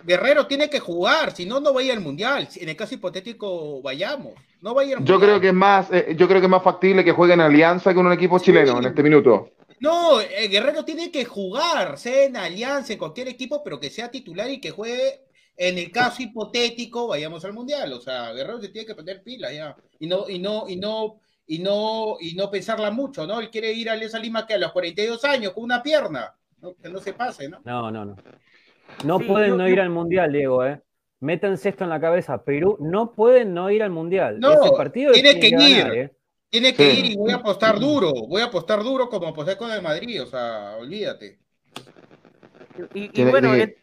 Guerrero tiene que jugar, si no, no vaya al mundial. En el caso hipotético, vayamos. No vaya al Yo mundial. creo que es más, eh, yo creo que es más factible que juegue en Alianza que en un equipo Sí. chileno en este minuto. No, eh, Guerrero tiene que jugar, sea en Alianza, en cualquier equipo, pero que sea titular y que juegue. En el caso hipotético, vayamos al mundial. O sea, Guerrero se tiene que poner pilas ya. Y no, y no, y no, y no, y no pensarla mucho, ¿no? Él quiere ir a Alianza Lima que a los 42 años con una pierna. ¿no? Que no se pase, ¿no? No, no, no. No Sí, pueden yo- no yo- ir al mundial, Diego, ¿eh? Métanse esto en la cabeza. Perú no pueden no ir al mundial. No, Ese partido tiene que ganar, ir. ¿eh? Tiene que Sí. ir y voy a apostar duro. Voy a apostar duro como aposté con el Madrid. O sea, olvídate. Y, bueno, de-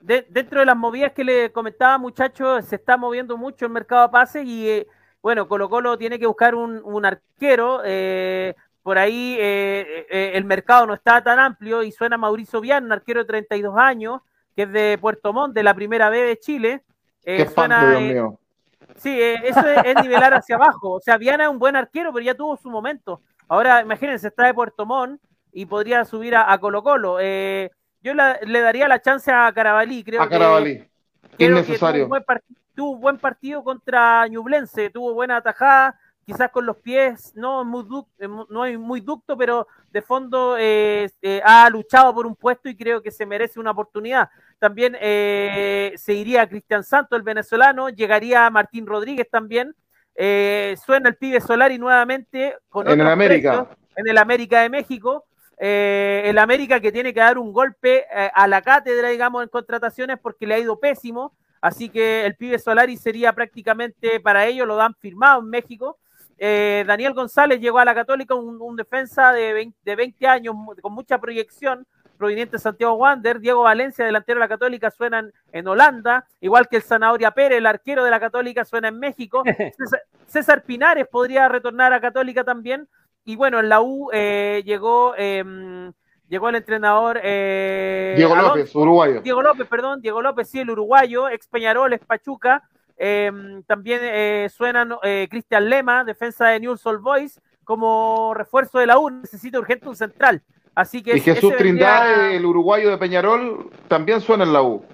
de- dentro de las movidas que le comentaba, muchachos, se está moviendo mucho el mercado de pases y eh, bueno, Colo Colo tiene que buscar un, un arquero. eh, por ahí eh, eh, el mercado no está tan amplio y suena Mauricio Vian, un arquero de 32 años, que es de Puerto Montt, de la primera B de Chile. Eh, Qué suena, Dios eh, mío. Sí, eh, eso es, es nivelar hacia abajo. O sea, Viana es un buen arquero, pero ya tuvo su momento. Ahora, imagínense, está de Puerto Montt y podría subir a, a Colo Colo. Eh, yo la- le daría la chance a Carabalí. Creo A que, Carabalí. creo que tuvo, un buen tuvo un buen partido contra Ñublense, tuvo buena atajada, quizás con los pies no, muy eh, no es muy ducto, pero de fondo eh, eh, ha luchado por un puesto y creo que se merece una oportunidad. También eh, se iría Cristian Santos, el venezolano, llegaría Martín Rodríguez también. Eh, suena el pibe Solari nuevamente con En el América. precios, en el América de México. Eh, el América que tiene que dar un golpe a la cátedra, digamos, en contrataciones porque le ha ido pésimo. Así que el pibe Solari sería prácticamente para ellos, lo dan firmado en México. Eh, Daniel González llegó a la Católica, un, un defensa de 20, de 20 años con mucha proyección, proveniente de Santiago Wander. Diego Valencia, delantero de la Católica, suena en, en Holanda, igual que el Zanahoria Pérez, el arquero de la Católica, suena en México. *laughs* César, César Pinares podría retornar a Católica también. Y bueno, en la U eh, llegó, eh, llegó el entrenador eh, Diego Alonso- López, uruguayo. Diego López, perdón, Diego López, sí, el uruguayo, ex Peñarol, ex Pachuca. Eh, también eh, suenan eh, Cristian Lema, defensa de Newell's Old Boys, como refuerzo de la U. Necesita urgente un central. Así que Y Jesús vendría- Trindade, el uruguayo de Peñarol, también suena en la U.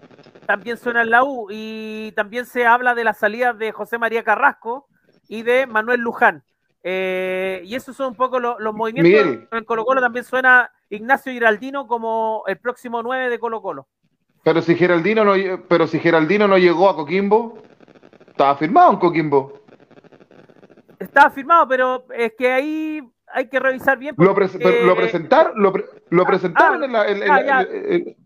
también suena en la U. Y también se habla de las salidas de José María Carrasco y de Manuel Luján. Eh, y esos son un poco lo- los movimientos. Miguel. En Colo Colo también suena Ignacio Giraldino como el próximo 9 de Colo Colo. Pero si Geraldino no, pero si Geraldino no llegó a Coquimbo, estaba firmado en Coquimbo. Estaba firmado, pero es que ahí hay que revisar bien. Lo, pero lo presentar, lo, pre- lo presentaron ah, en la, en- en ah, ya. en-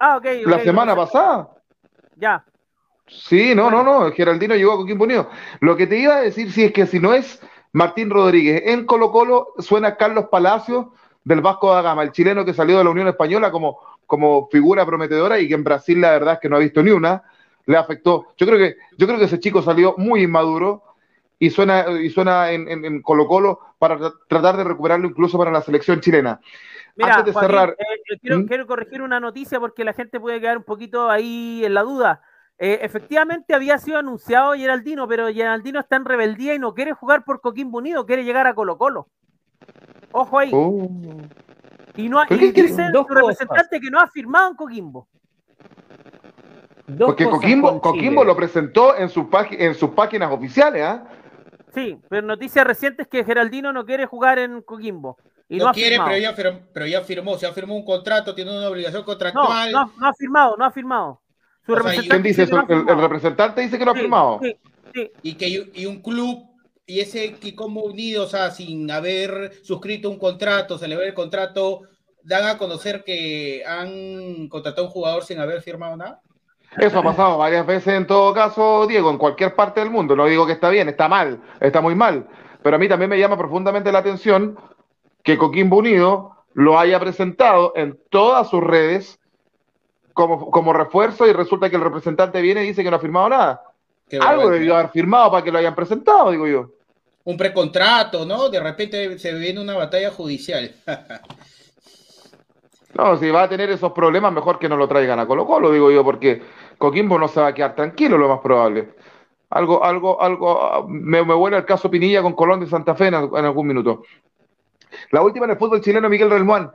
Ah, la semana pasada. Ya. Sí, no, no, no, Geraldino llegó a Coquimbo Unido. Lo que te iba a decir, si es que si no es Martín Rodríguez, en Colo Colo suena Carlos Palacios del Vasco da Gama, el chileno que salió de la Unión Española como, como figura prometedora y que en Brasil la verdad es que no ha visto ni una, le afectó. Yo creo que, yo creo que ese chico salió muy inmaduro y suena, y suena en, en- en Colo Colo para tra- tratar de recuperarlo incluso para la selección chilena. Mira, Antes de Joaquín, cerrar, eh, eh, quiero, ¿Mm? quiero corregir una noticia porque la gente puede quedar un poquito ahí en la duda. Eh, efectivamente había sido anunciado Geraldino, pero Geraldino está en rebeldía y no quiere jugar por Coquimbo Unido, quiere llegar a Colo Colo. Ojo ahí. Oh. y no ha- ¿pero y qué quiere? dice su representante que no ha firmado en Coquimbo. Dos porque Coquimbo, con Coquimbo Chile. lo presentó en, sus pagi- en sus páginas oficiales, ¿ah? Sí, pero noticias recientes que Geraldino no quiere jugar en Coquimbo. Y no, no ha quiere, firmado. pero ya, firmó, pero ya firmó. Se ha firmado un contrato, tiene una obligación contractual. no, no ha firmado, no ha firmado. Su sea, representante ¿Quién dice eso? ha El, el firmado. representante dice que no ha Sí, firmado. sí, sí. y que y un club y ese Kikomo Unido, o sea, sin haber suscrito un contrato, celebrar el contrato, dan a conocer que han contratado a un jugador sin haber firmado nada. Eso ha pasado varias veces en todo caso, Diego, en cualquier parte del mundo. No digo que está bien, está mal, está muy mal. Pero a mí también me llama profundamente la atención que Coquimbo Unido lo haya presentado en todas sus redes como, como refuerzo y resulta que el representante viene y dice que no ha firmado nada. Algo debió haber firmado para que lo hayan presentado, digo yo. Un precontrato, ¿no? De repente se viene una batalla judicial. *laughs* No, si va a tener esos problemas, mejor que no lo traigan a Colo Colo, digo yo, porque Coquimbo no se va a quedar tranquilo, lo más probable. Algo, algo, algo, me, me huele el caso Pinilla con Colón de Santa Fe en, al- en algún minuto. La última en el fútbol chileno, Miguel Relmuán.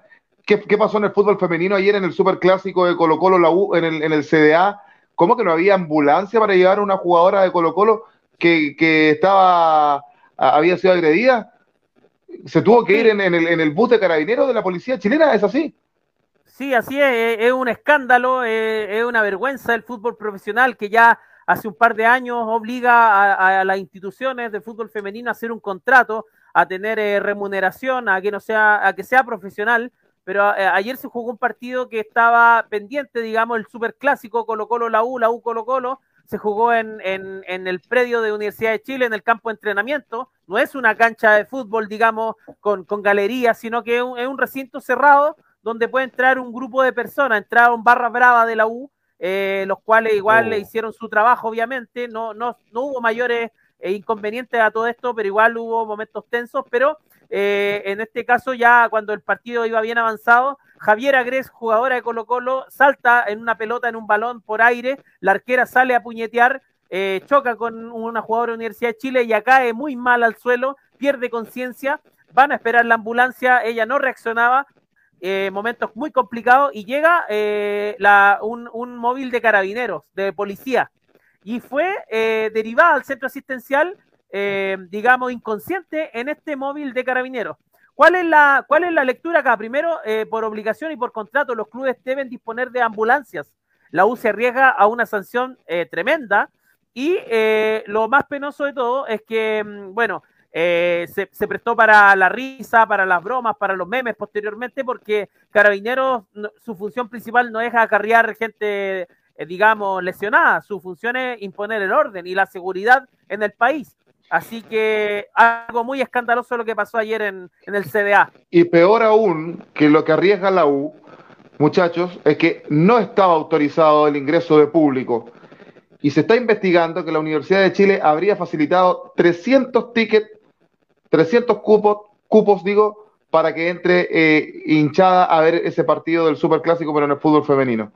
¿Qué, qué pasó en el fútbol femenino ayer en el superclásico de Colo Colo, la U, en el, en el CDA, ¿cómo que no había ambulancia para llevar a una jugadora de Colo Colo que, que estaba, había sido agredida? Se tuvo que ir en, en el, en el bus de carabineros de la policía chilena, ¿es así? Sí, así es, es un escándalo, es, una vergüenza el fútbol profesional que ya hace un par de años obliga a, las instituciones de fútbol femenino a hacer un contrato, a tener eh, remuneración, a que no sea, a que sea profesional. Pero eh, ayer se jugó un partido que estaba pendiente, digamos, el superclásico Colo Colo la U, la U Colo Colo, se jugó en, el predio de Universidad de Chile, en el campo de entrenamiento. No es una cancha de fútbol, digamos, con, galerías, sino que es un recinto cerrado donde puede entrar un grupo de personas. Entraron barra brava de la U, eh, los cuales igual Oh. le hicieron su trabajo, obviamente. No, no, no hubo mayores eh, inconvenientes a todo esto, pero igual hubo momentos tensos. Pero eh, en este caso, ya cuando el partido iba bien avanzado, Javier Agres, jugadora de Colo Colo, salta en una pelota, en un balón por aire, la arquera sale a puñetear, eh, choca con una jugadora de Universidad de Chile y cae muy mal al suelo, pierde conciencia, van a esperar la ambulancia, ella no reaccionaba, eh, momentos muy complicados y llega eh, un, un, móvil de carabineros, de policía, y fue eh, derivada al centro asistencial, eh, digamos, inconsciente en este móvil de carabineros. ¿Cuál es la, cuál es la lectura acá? Primero, eh, por obligación y por contrato, los clubes deben disponer de ambulancias. La U se arriesga a una sanción tremenda y lo más penoso de todo es que, mm, bueno, eh, se, prestó para la risa, para las bromas, para los memes posteriormente, porque Carabineros, su función principal no es acarrear gente, eh, digamos, lesionada, su función es imponer el orden y la seguridad en el país. Así que algo muy escandaloso lo que pasó ayer en, en, el CDA. Y peor aún que lo que arriesga la U, muchachos, es que no estaba autorizado el ingreso de público. Y se está investigando que la Universidad de Chile habría facilitado 300 tickets, 300 cupos, cupos digo, para que entre eh, hinchada a ver ese partido del Superclásico, pero en el fútbol femenino.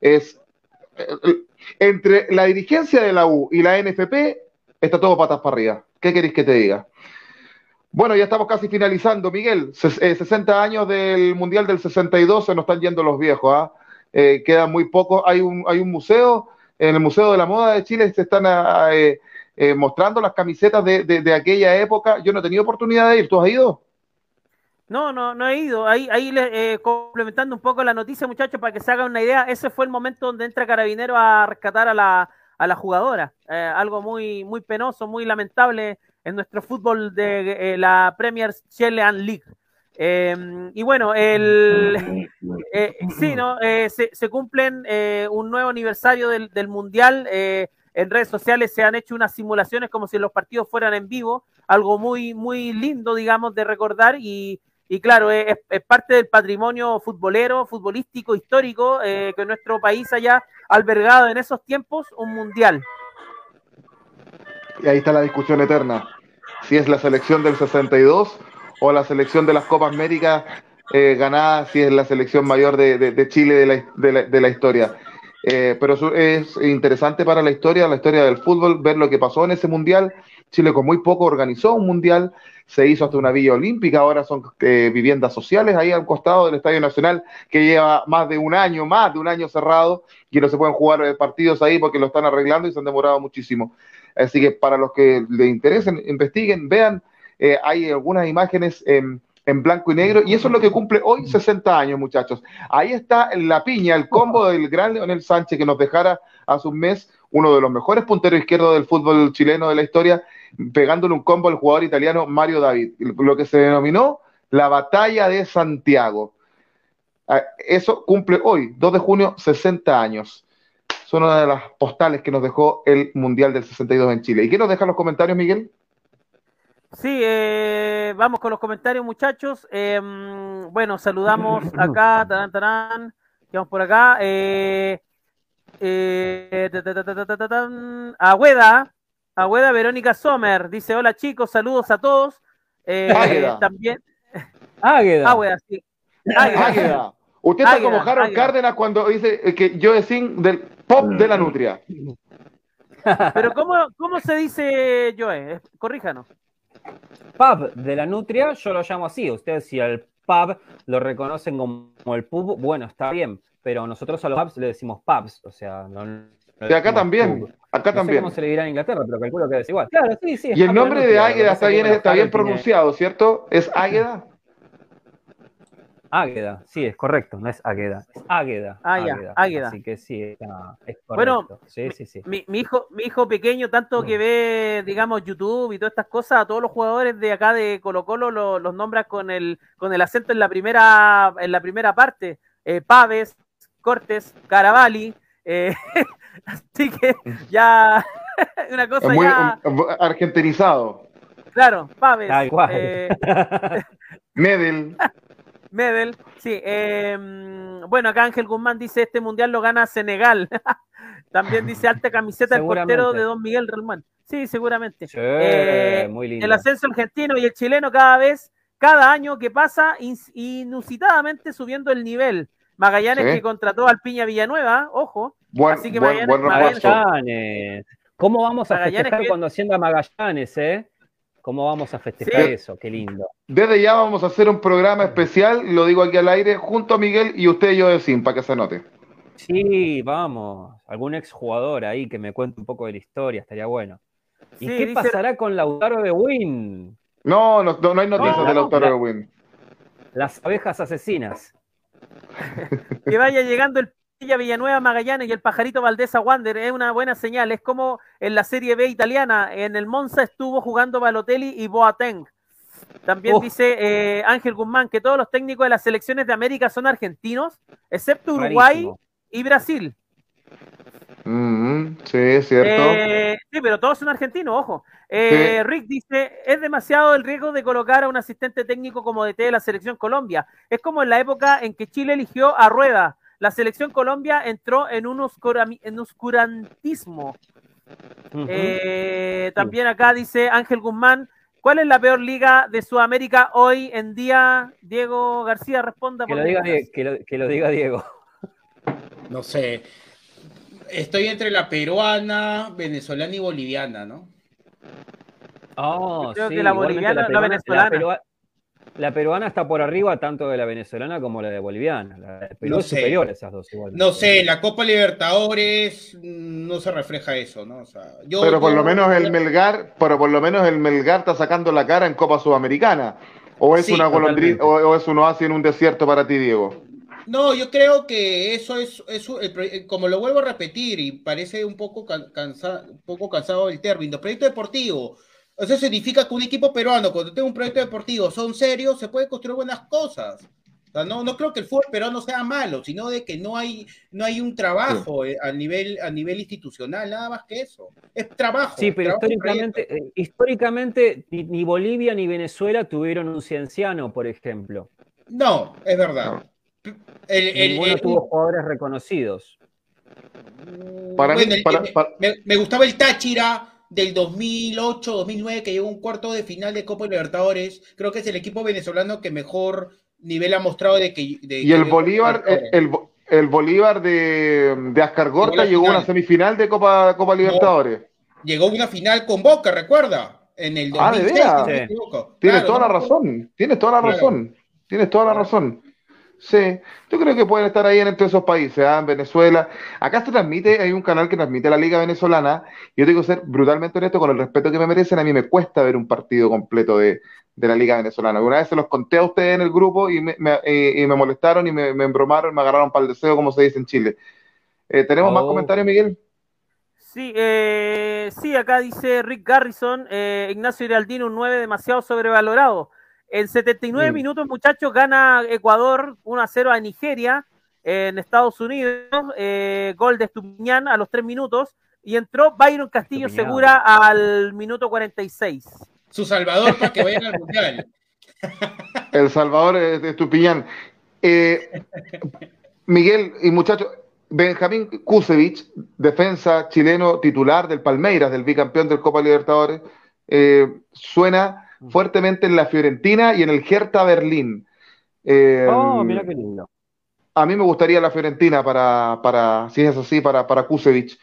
Es eh, entre la dirigencia de la U y la NFP está todo patas para arriba. ¿Qué queréis que te diga? Bueno, ya estamos casi finalizando, Miguel. Ses eh, 60 años del Mundial del 62, se nos están yendo los viejos. ¿ah? quedan muy pocos. Hay un, hay un museo, en el Museo de la Moda de Chile se están eh, mostrando las camisetas de, de, aquella época. Yo no he tenido oportunidad de ir. ¿Tú has ido? No, no, no he ido. Ahí, ahí eh, complementando un poco la noticia, muchachos, para que se hagan una idea, ese fue el momento donde entra Carabinero a rescatar a la, a la jugadora. Eh, algo muy, muy penoso, muy lamentable en nuestro fútbol de eh, la Premier Chilean League. Eh, y bueno, el, eh, sí, ¿no? Se, se, cumplen un nuevo aniversario del, del Mundial. En redes sociales se han hecho unas simulaciones como si los partidos fueran en vivo, algo muy, muy lindo, digamos, de recordar y, y claro, es, es, parte del patrimonio futbolero, futbolístico, histórico eh, que nuestro país haya albergado en esos tiempos un mundial. Y ahí está la discusión eterna. Si es la selección del 62 o la selección de las Copas América eh, ganada, si es la selección mayor de, de, de Chile de la, de la, la historia. Eh, pero es interesante para la historia, la historia del fútbol, ver lo que pasó en ese mundial. Chile con muy poco organizó un mundial, se hizo hasta una villa olímpica, ahora son eh, viviendas sociales ahí al costado del Estadio Nacional, que lleva más de un año, más de un año cerrado, y no se pueden jugar eh, partidos ahí porque lo están arreglando y se han demorado muchísimo. Así que para los que les interesen, investiguen, vean, eh, hay algunas imágenes en, en blanco y negro, y eso es lo que cumple hoy 60 años, muchachos. Ahí está la piña, el combo del gran Leonel Sánchez que nos dejara hace un mes uno de los mejores punteros izquierdos del fútbol chileno de la historia, pegándole un combo al jugador italiano Mario David, lo que se denominó la batalla de Santiago. Eso cumple hoy, 2 de junio, 60 años. Son una de las postales que nos dejó el Mundial del 62 en Chile. ¿Y qué nos dejan los comentarios, Miguel? Sí, eh, vamos con los comentarios, muchachos. Eh, bueno, saludamos *clears throat* acá, tarán, tarán, vamos por acá. Eh, Agüeda, Agüeda Verónica Sommer, dice, hola chicos, saludos a todos. Águeda. También. Águeda. Agüeda, sí. Águeda. Águeda. Usted está Águeda, como Harold Águeda. Cárdenas cuando dice que yo es del pop de la nutria. Pero ¿cómo, cómo se dice Joe? Corríjanos. Pub de la nutria, yo lo llamo así. Ustedes si al pub lo reconocen como el pub, bueno, está bien. Pero nosotros a los pubs le decimos pubs, o sea, no, Sí, acá también. Acá no también. sé cómo se le dirá en Inglaterra, pero calculo que es igual. Claro, sí, sí. Y el nombre de Águeda está bien, está bien pronunciado, ¿cierto? ¿Es Águeda? Águeda, sí, es correcto, no es Águeda, es Águeda. Ah, ya, Águeda. Así que sí, está, es Bueno, correcto. sí, sí, sí. Mi, mi hijo, mi hijo pequeño, tanto que ve, digamos, YouTube y todas estas cosas, a todos los jugadores de acá de Colo Colo lo- los nombra con el, con el acento en la primera, en la primera parte. Eh, Paves, Cortes, Caravalli. eh, *laughs* así que *laughs* ya *laughs* una cosa muy ya, argentinizado. claro, Paves, eh, Medel. Medel, sí. eh, mm, bueno, acá Ángel Guzmán dice, este mundial lo gana Senegal. *laughs* También dice alta camiseta el portero de Don Miguel Relmán. Sí, seguramente. Sí, Eh, muy lindo. El ascenso argentino y el chileno cada vez, cada año que pasa, inusitadamente subiendo el nivel. Magallanes Sí. que contrató al Piña Villanueva, ojo. Buen, Así que buen, Magallanes- buen refuerzo. Magallanes. ¿Cómo vamos a Magallanes festejar que- cuando ascienda Magallanes, eh? ¿Cómo vamos a festejar Sí. eso? Qué lindo. Desde ya vamos a hacer un programa especial, lo digo aquí al aire, junto a Miguel y usted y yo de Sim, para que se note. Sí, vamos. Algún exjugador ahí que me cuente un poco de la historia, estaría bueno. ¿Y Sí, qué dice- pasará con Lautaro de Win? No, no, no, no hay noticias No, del Lautaro la- Erwin. Las abejas asesinas. *laughs* Que vaya llegando el Villanueva Magallanes y el pajarito Valdesa Wander. Es una buena señal. Es como en la Serie B italiana. En el Monza estuvo jugando Balotelli y Boateng. También Uf. dice eh, Ángel Guzmán que todos los técnicos de las selecciones de América son argentinos, excepto Uruguay Rarísimo. y Brasil. Mm, sí, es cierto. Eh, sí, pero todos son argentinos, ojo. Eh, Rick dice, es demasiado el riesgo de colocar a un asistente técnico como DT de la selección Colombia. Es como en la época en que Chile eligió a Rueda. La selección Colombia entró en un, oscura- en oscurantismo. Eh, también acá dice Ángel Guzmán, ¿cuál es la peor liga de Sudamérica hoy en día? Diego García responda. que, por lo diga, que, lo, que lo diga Diego. No sé. Estoy entre la peruana, venezolana y boliviana, ¿no? Oh, creo sí, que la boliviana, la peruana- venezolana. La peruana está por arriba tanto de la venezolana como la de boliviana. La de Perú No es sé. superior a esas dos igual. No sé, la Copa Libertadores mm, no se refleja eso, ¿no? O sea, yo, Pero por yo- lo menos el Melgar, pero por lo menos el Melgar está sacando la cara en Copa Sudamericana. O es Sí, una golondrina, o, o es un oasis en un desierto para ti, Diego. No, yo creo que eso es, es un- el eh, como lo vuelvo a repetir y parece un poco, can- cansa- un poco cansado el término, proyecto deportivo. Eso significa que un equipo peruano, cuando tenga un proyecto deportivo, son serios, se puede construir buenas cosas. O sea, no, no creo que el fútbol peruano sea malo, sino de que no hay, no hay un trabajo eh, a, nivel, a nivel institucional, nada más que eso. Es trabajo. Sí, pero trabajo históricamente, eh, históricamente ni, ni Bolivia ni Venezuela tuvieron un cienciano, por ejemplo. No, es verdad. El- el- Ninguno el- tuvo jugadores reconocidos. Para mí, Bueno, el- para- me, para- me- me gustaba el Táchira del 2008, 2009, que llegó a un cuarto de final de Copa Libertadores. Creo que es el equipo venezolano que mejor nivel ha mostrado de que. de Y el Bolívar, el, el Bolívar de, de Ascar Gorta Llegó a la llegó a una final. semifinal de Copa, Copa Libertadores. Llegó a una final con Boca, recuerda. En el Ah, ¿de 2006, veras? si no me Sí. equivoco. Tienes Claro, toda no la razón, tienes toda la Claro. razón, tienes toda la Claro. razón. Sí, yo creo que pueden estar ahí en entre esos países, en Venezuela. Acá se transmite, hay un canal que transmite la Liga Venezolana. Yo tengo que ser brutalmente honesto con el respeto que me merecen. A mí me cuesta ver un partido completo de, de la Liga Venezolana. Una vez se los conté a ustedes en el grupo y me, me- y- y me molestaron y me, me embromaron, me agarraron para el deseo, como se dice en Chile. Eh, ¿Tenemos más Oh. comentarios, Miguel? Sí, eh, sí, acá dice Rick Garrison, eh, Ignacio Hiraldino, un 9 demasiado sobrevalorado. En 79 Mm. minutos, muchachos, gana Ecuador 1 a 0 a Nigeria en Estados Unidos. eh, gol de Estupiñán a los 3 minutos. Y entró Byron Castillo Estupiñán. Segura al minuto 46. Su salvador para que vayan al mundial. *laughs* El Salvador es de Estupiñán. Eh, Miguel y muchachos, Benjamín Kusevich, defensa chileno titular del Palmeiras, del bicampeón del Copa Libertadores, eh, suena fuertemente en la Fiorentina y en el Hertha Berlín. Eh, Oh, mira qué lindo. a mí me gustaría la Fiorentina para, para si es así, para, para Kusevich.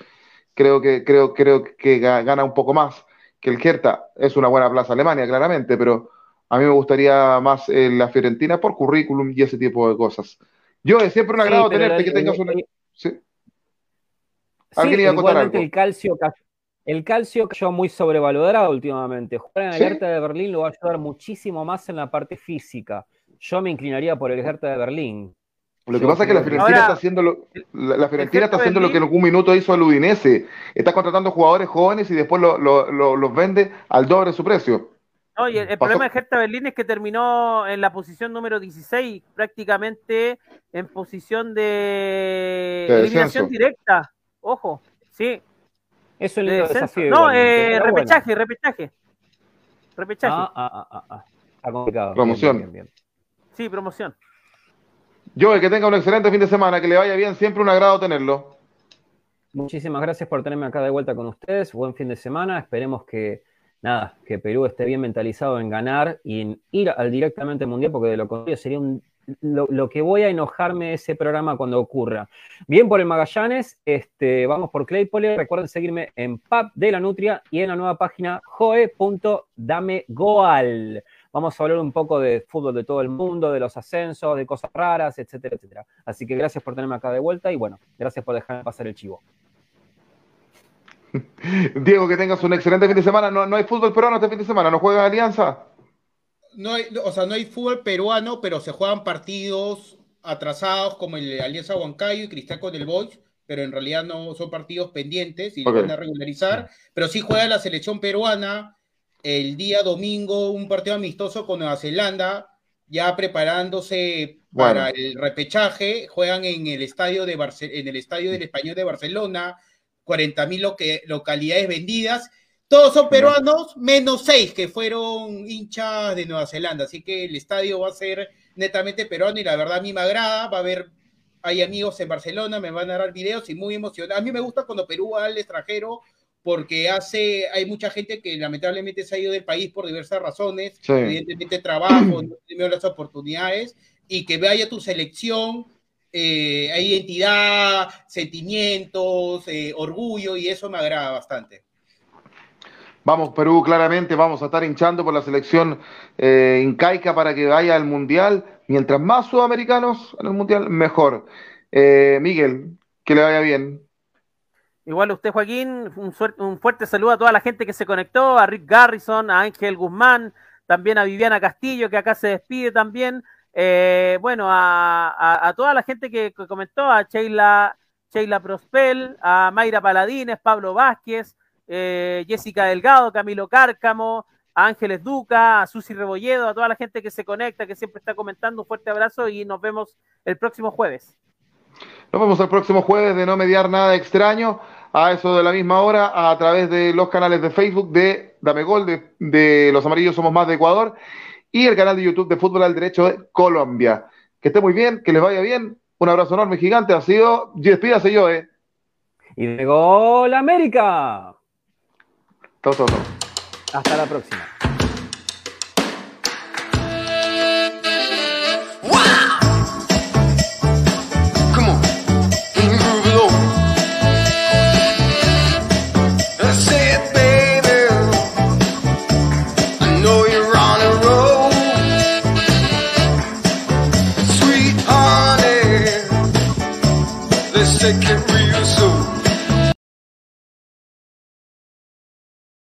Creo que, creo, creo que ga- gana un poco más que el Hertha. Es una buena plaza Alemania, claramente, pero a mí me gustaría más eh, la Fiorentina por currículum y ese tipo de cosas. Yo es siempre un agrado tenerte, la- que tengas una... sí. ¿Alguien Sí, iba a contar igualmente algo? el calcio el calcio cayó muy sobrevalorado últimamente. Jugar en el ¿Sí? Hertha de Berlín lo va a ayudar muchísimo más en la parte física. Yo me inclinaría por el Hertha de Berlín. Lo que pasa es que la Fiorentina Ahora, está haciendo lo, la, la Fiorentina Hertha está haciendo lo que en algún minuto hizo el Udinese. Está contratando jugadores jóvenes y después lo- lo- lo- los vende al doble de su precio. No, y el, el problema de Hertha Berlín es que terminó en la posición número 16, prácticamente en posición de, De eliminación descenso. directa. Ojo, sí. Es un de lindo descenso. desafío. No, eh, bueno. repechaje, repechaje. Repechaje. Ah, ah, ah. Está complicado. Promoción. bien, bien, bien. Sí, promoción. Yo, que tenga un excelente fin de semana, que le vaya bien, siempre un agrado tenerlo. Muchísimas gracias por tenerme acá de vuelta con ustedes. Buen fin de semana. Esperemos que nada, que Perú esté bien mentalizado en ganar y en ir al directamente mundial, porque de lo contrario sería un lo, que voy a enojarme ese programa cuando ocurra. Bien por el Magallanes, este, vamos por Claypole. Recuerden seguirme en Pub de la Nutria y en la nueva página joe.damegoal. Vamos a hablar un poco de fútbol de todo el mundo, de los ascensos, de cosas raras, etcétera, etcétera. Así que gracias por tenerme acá de vuelta y bueno, gracias por dejarme pasar el chivo. *laughs* Diego, que tengas un excelente fin de semana. No, no hay fútbol peruano este fin de semana, ¿no juega Alianza? No hay, o sea, no hay fútbol peruano, pero se juegan partidos atrasados como el Alianza Huancayo y Cristal con el Boys, pero en realidad no son partidos pendientes y van a regularizar. Pero sí juega la selección peruana el día domingo, un partido amistoso con Nueva Zelanda, ya preparándose para el repechaje. Juegan en el estadio de Barce- en el estadio del Español de Barcelona, 40 mil localidades vendidas. Todos son peruanos, menos seis que fueron hinchas de Nueva Zelanda. Así que el estadio va a ser netamente peruano y la verdad a mí me agrada. Va a haber, hay amigos en Barcelona, me van a dar videos y muy emocionado. A mí me gusta cuando Perú va al extranjero porque hace, hay mucha gente que lamentablemente se ha ido del país por diversas razones, Sí. evidentemente trabajo, no tiene las oportunidades, y que vaya tu selección, eh, hay identidad, sentimientos, eh, orgullo, y eso me agrada bastante. Vamos, Perú, claramente vamos a estar hinchando por la selección eh, incaica para que vaya al Mundial. Mientras más sudamericanos en el Mundial, mejor. Eh, Miguel, que le vaya bien. Igual a usted, Joaquín, un, fuerte saludo a toda la gente que se conectó, a Rick Garrison, a Ángel Guzmán, también a Viviana Castillo, que acá se despide también. Eh, bueno, a, toda la gente que, que comentó, a Sheila, Sheila Prospel, a Mayra Paladines, Pablo Vázquez, eh, Jessica Delgado, Camilo Cárcamo, a Ángeles Duca, a Susi Rebolledo, a toda la gente que se conecta, que siempre está comentando. Un fuerte abrazo y nos vemos el próximo jueves. Nos vemos el próximo jueves de no mediar nada extraño, a eso de la misma hora, a través de los canales de Facebook de Dame Gol, de, de Los Amarillos Somos Más de Ecuador, y el canal de YouTube de Fútbol al Derecho de Colombia. Que esté muy bien, que les vaya bien. Un abrazo enorme, gigante. Ha sido. Despídase yo, eh. Y de Gol América. Chau. Hasta la próxima. Come on, can you groove it over? I said, baby, I know you're on a roll. Sweet honey, let's take it real slow.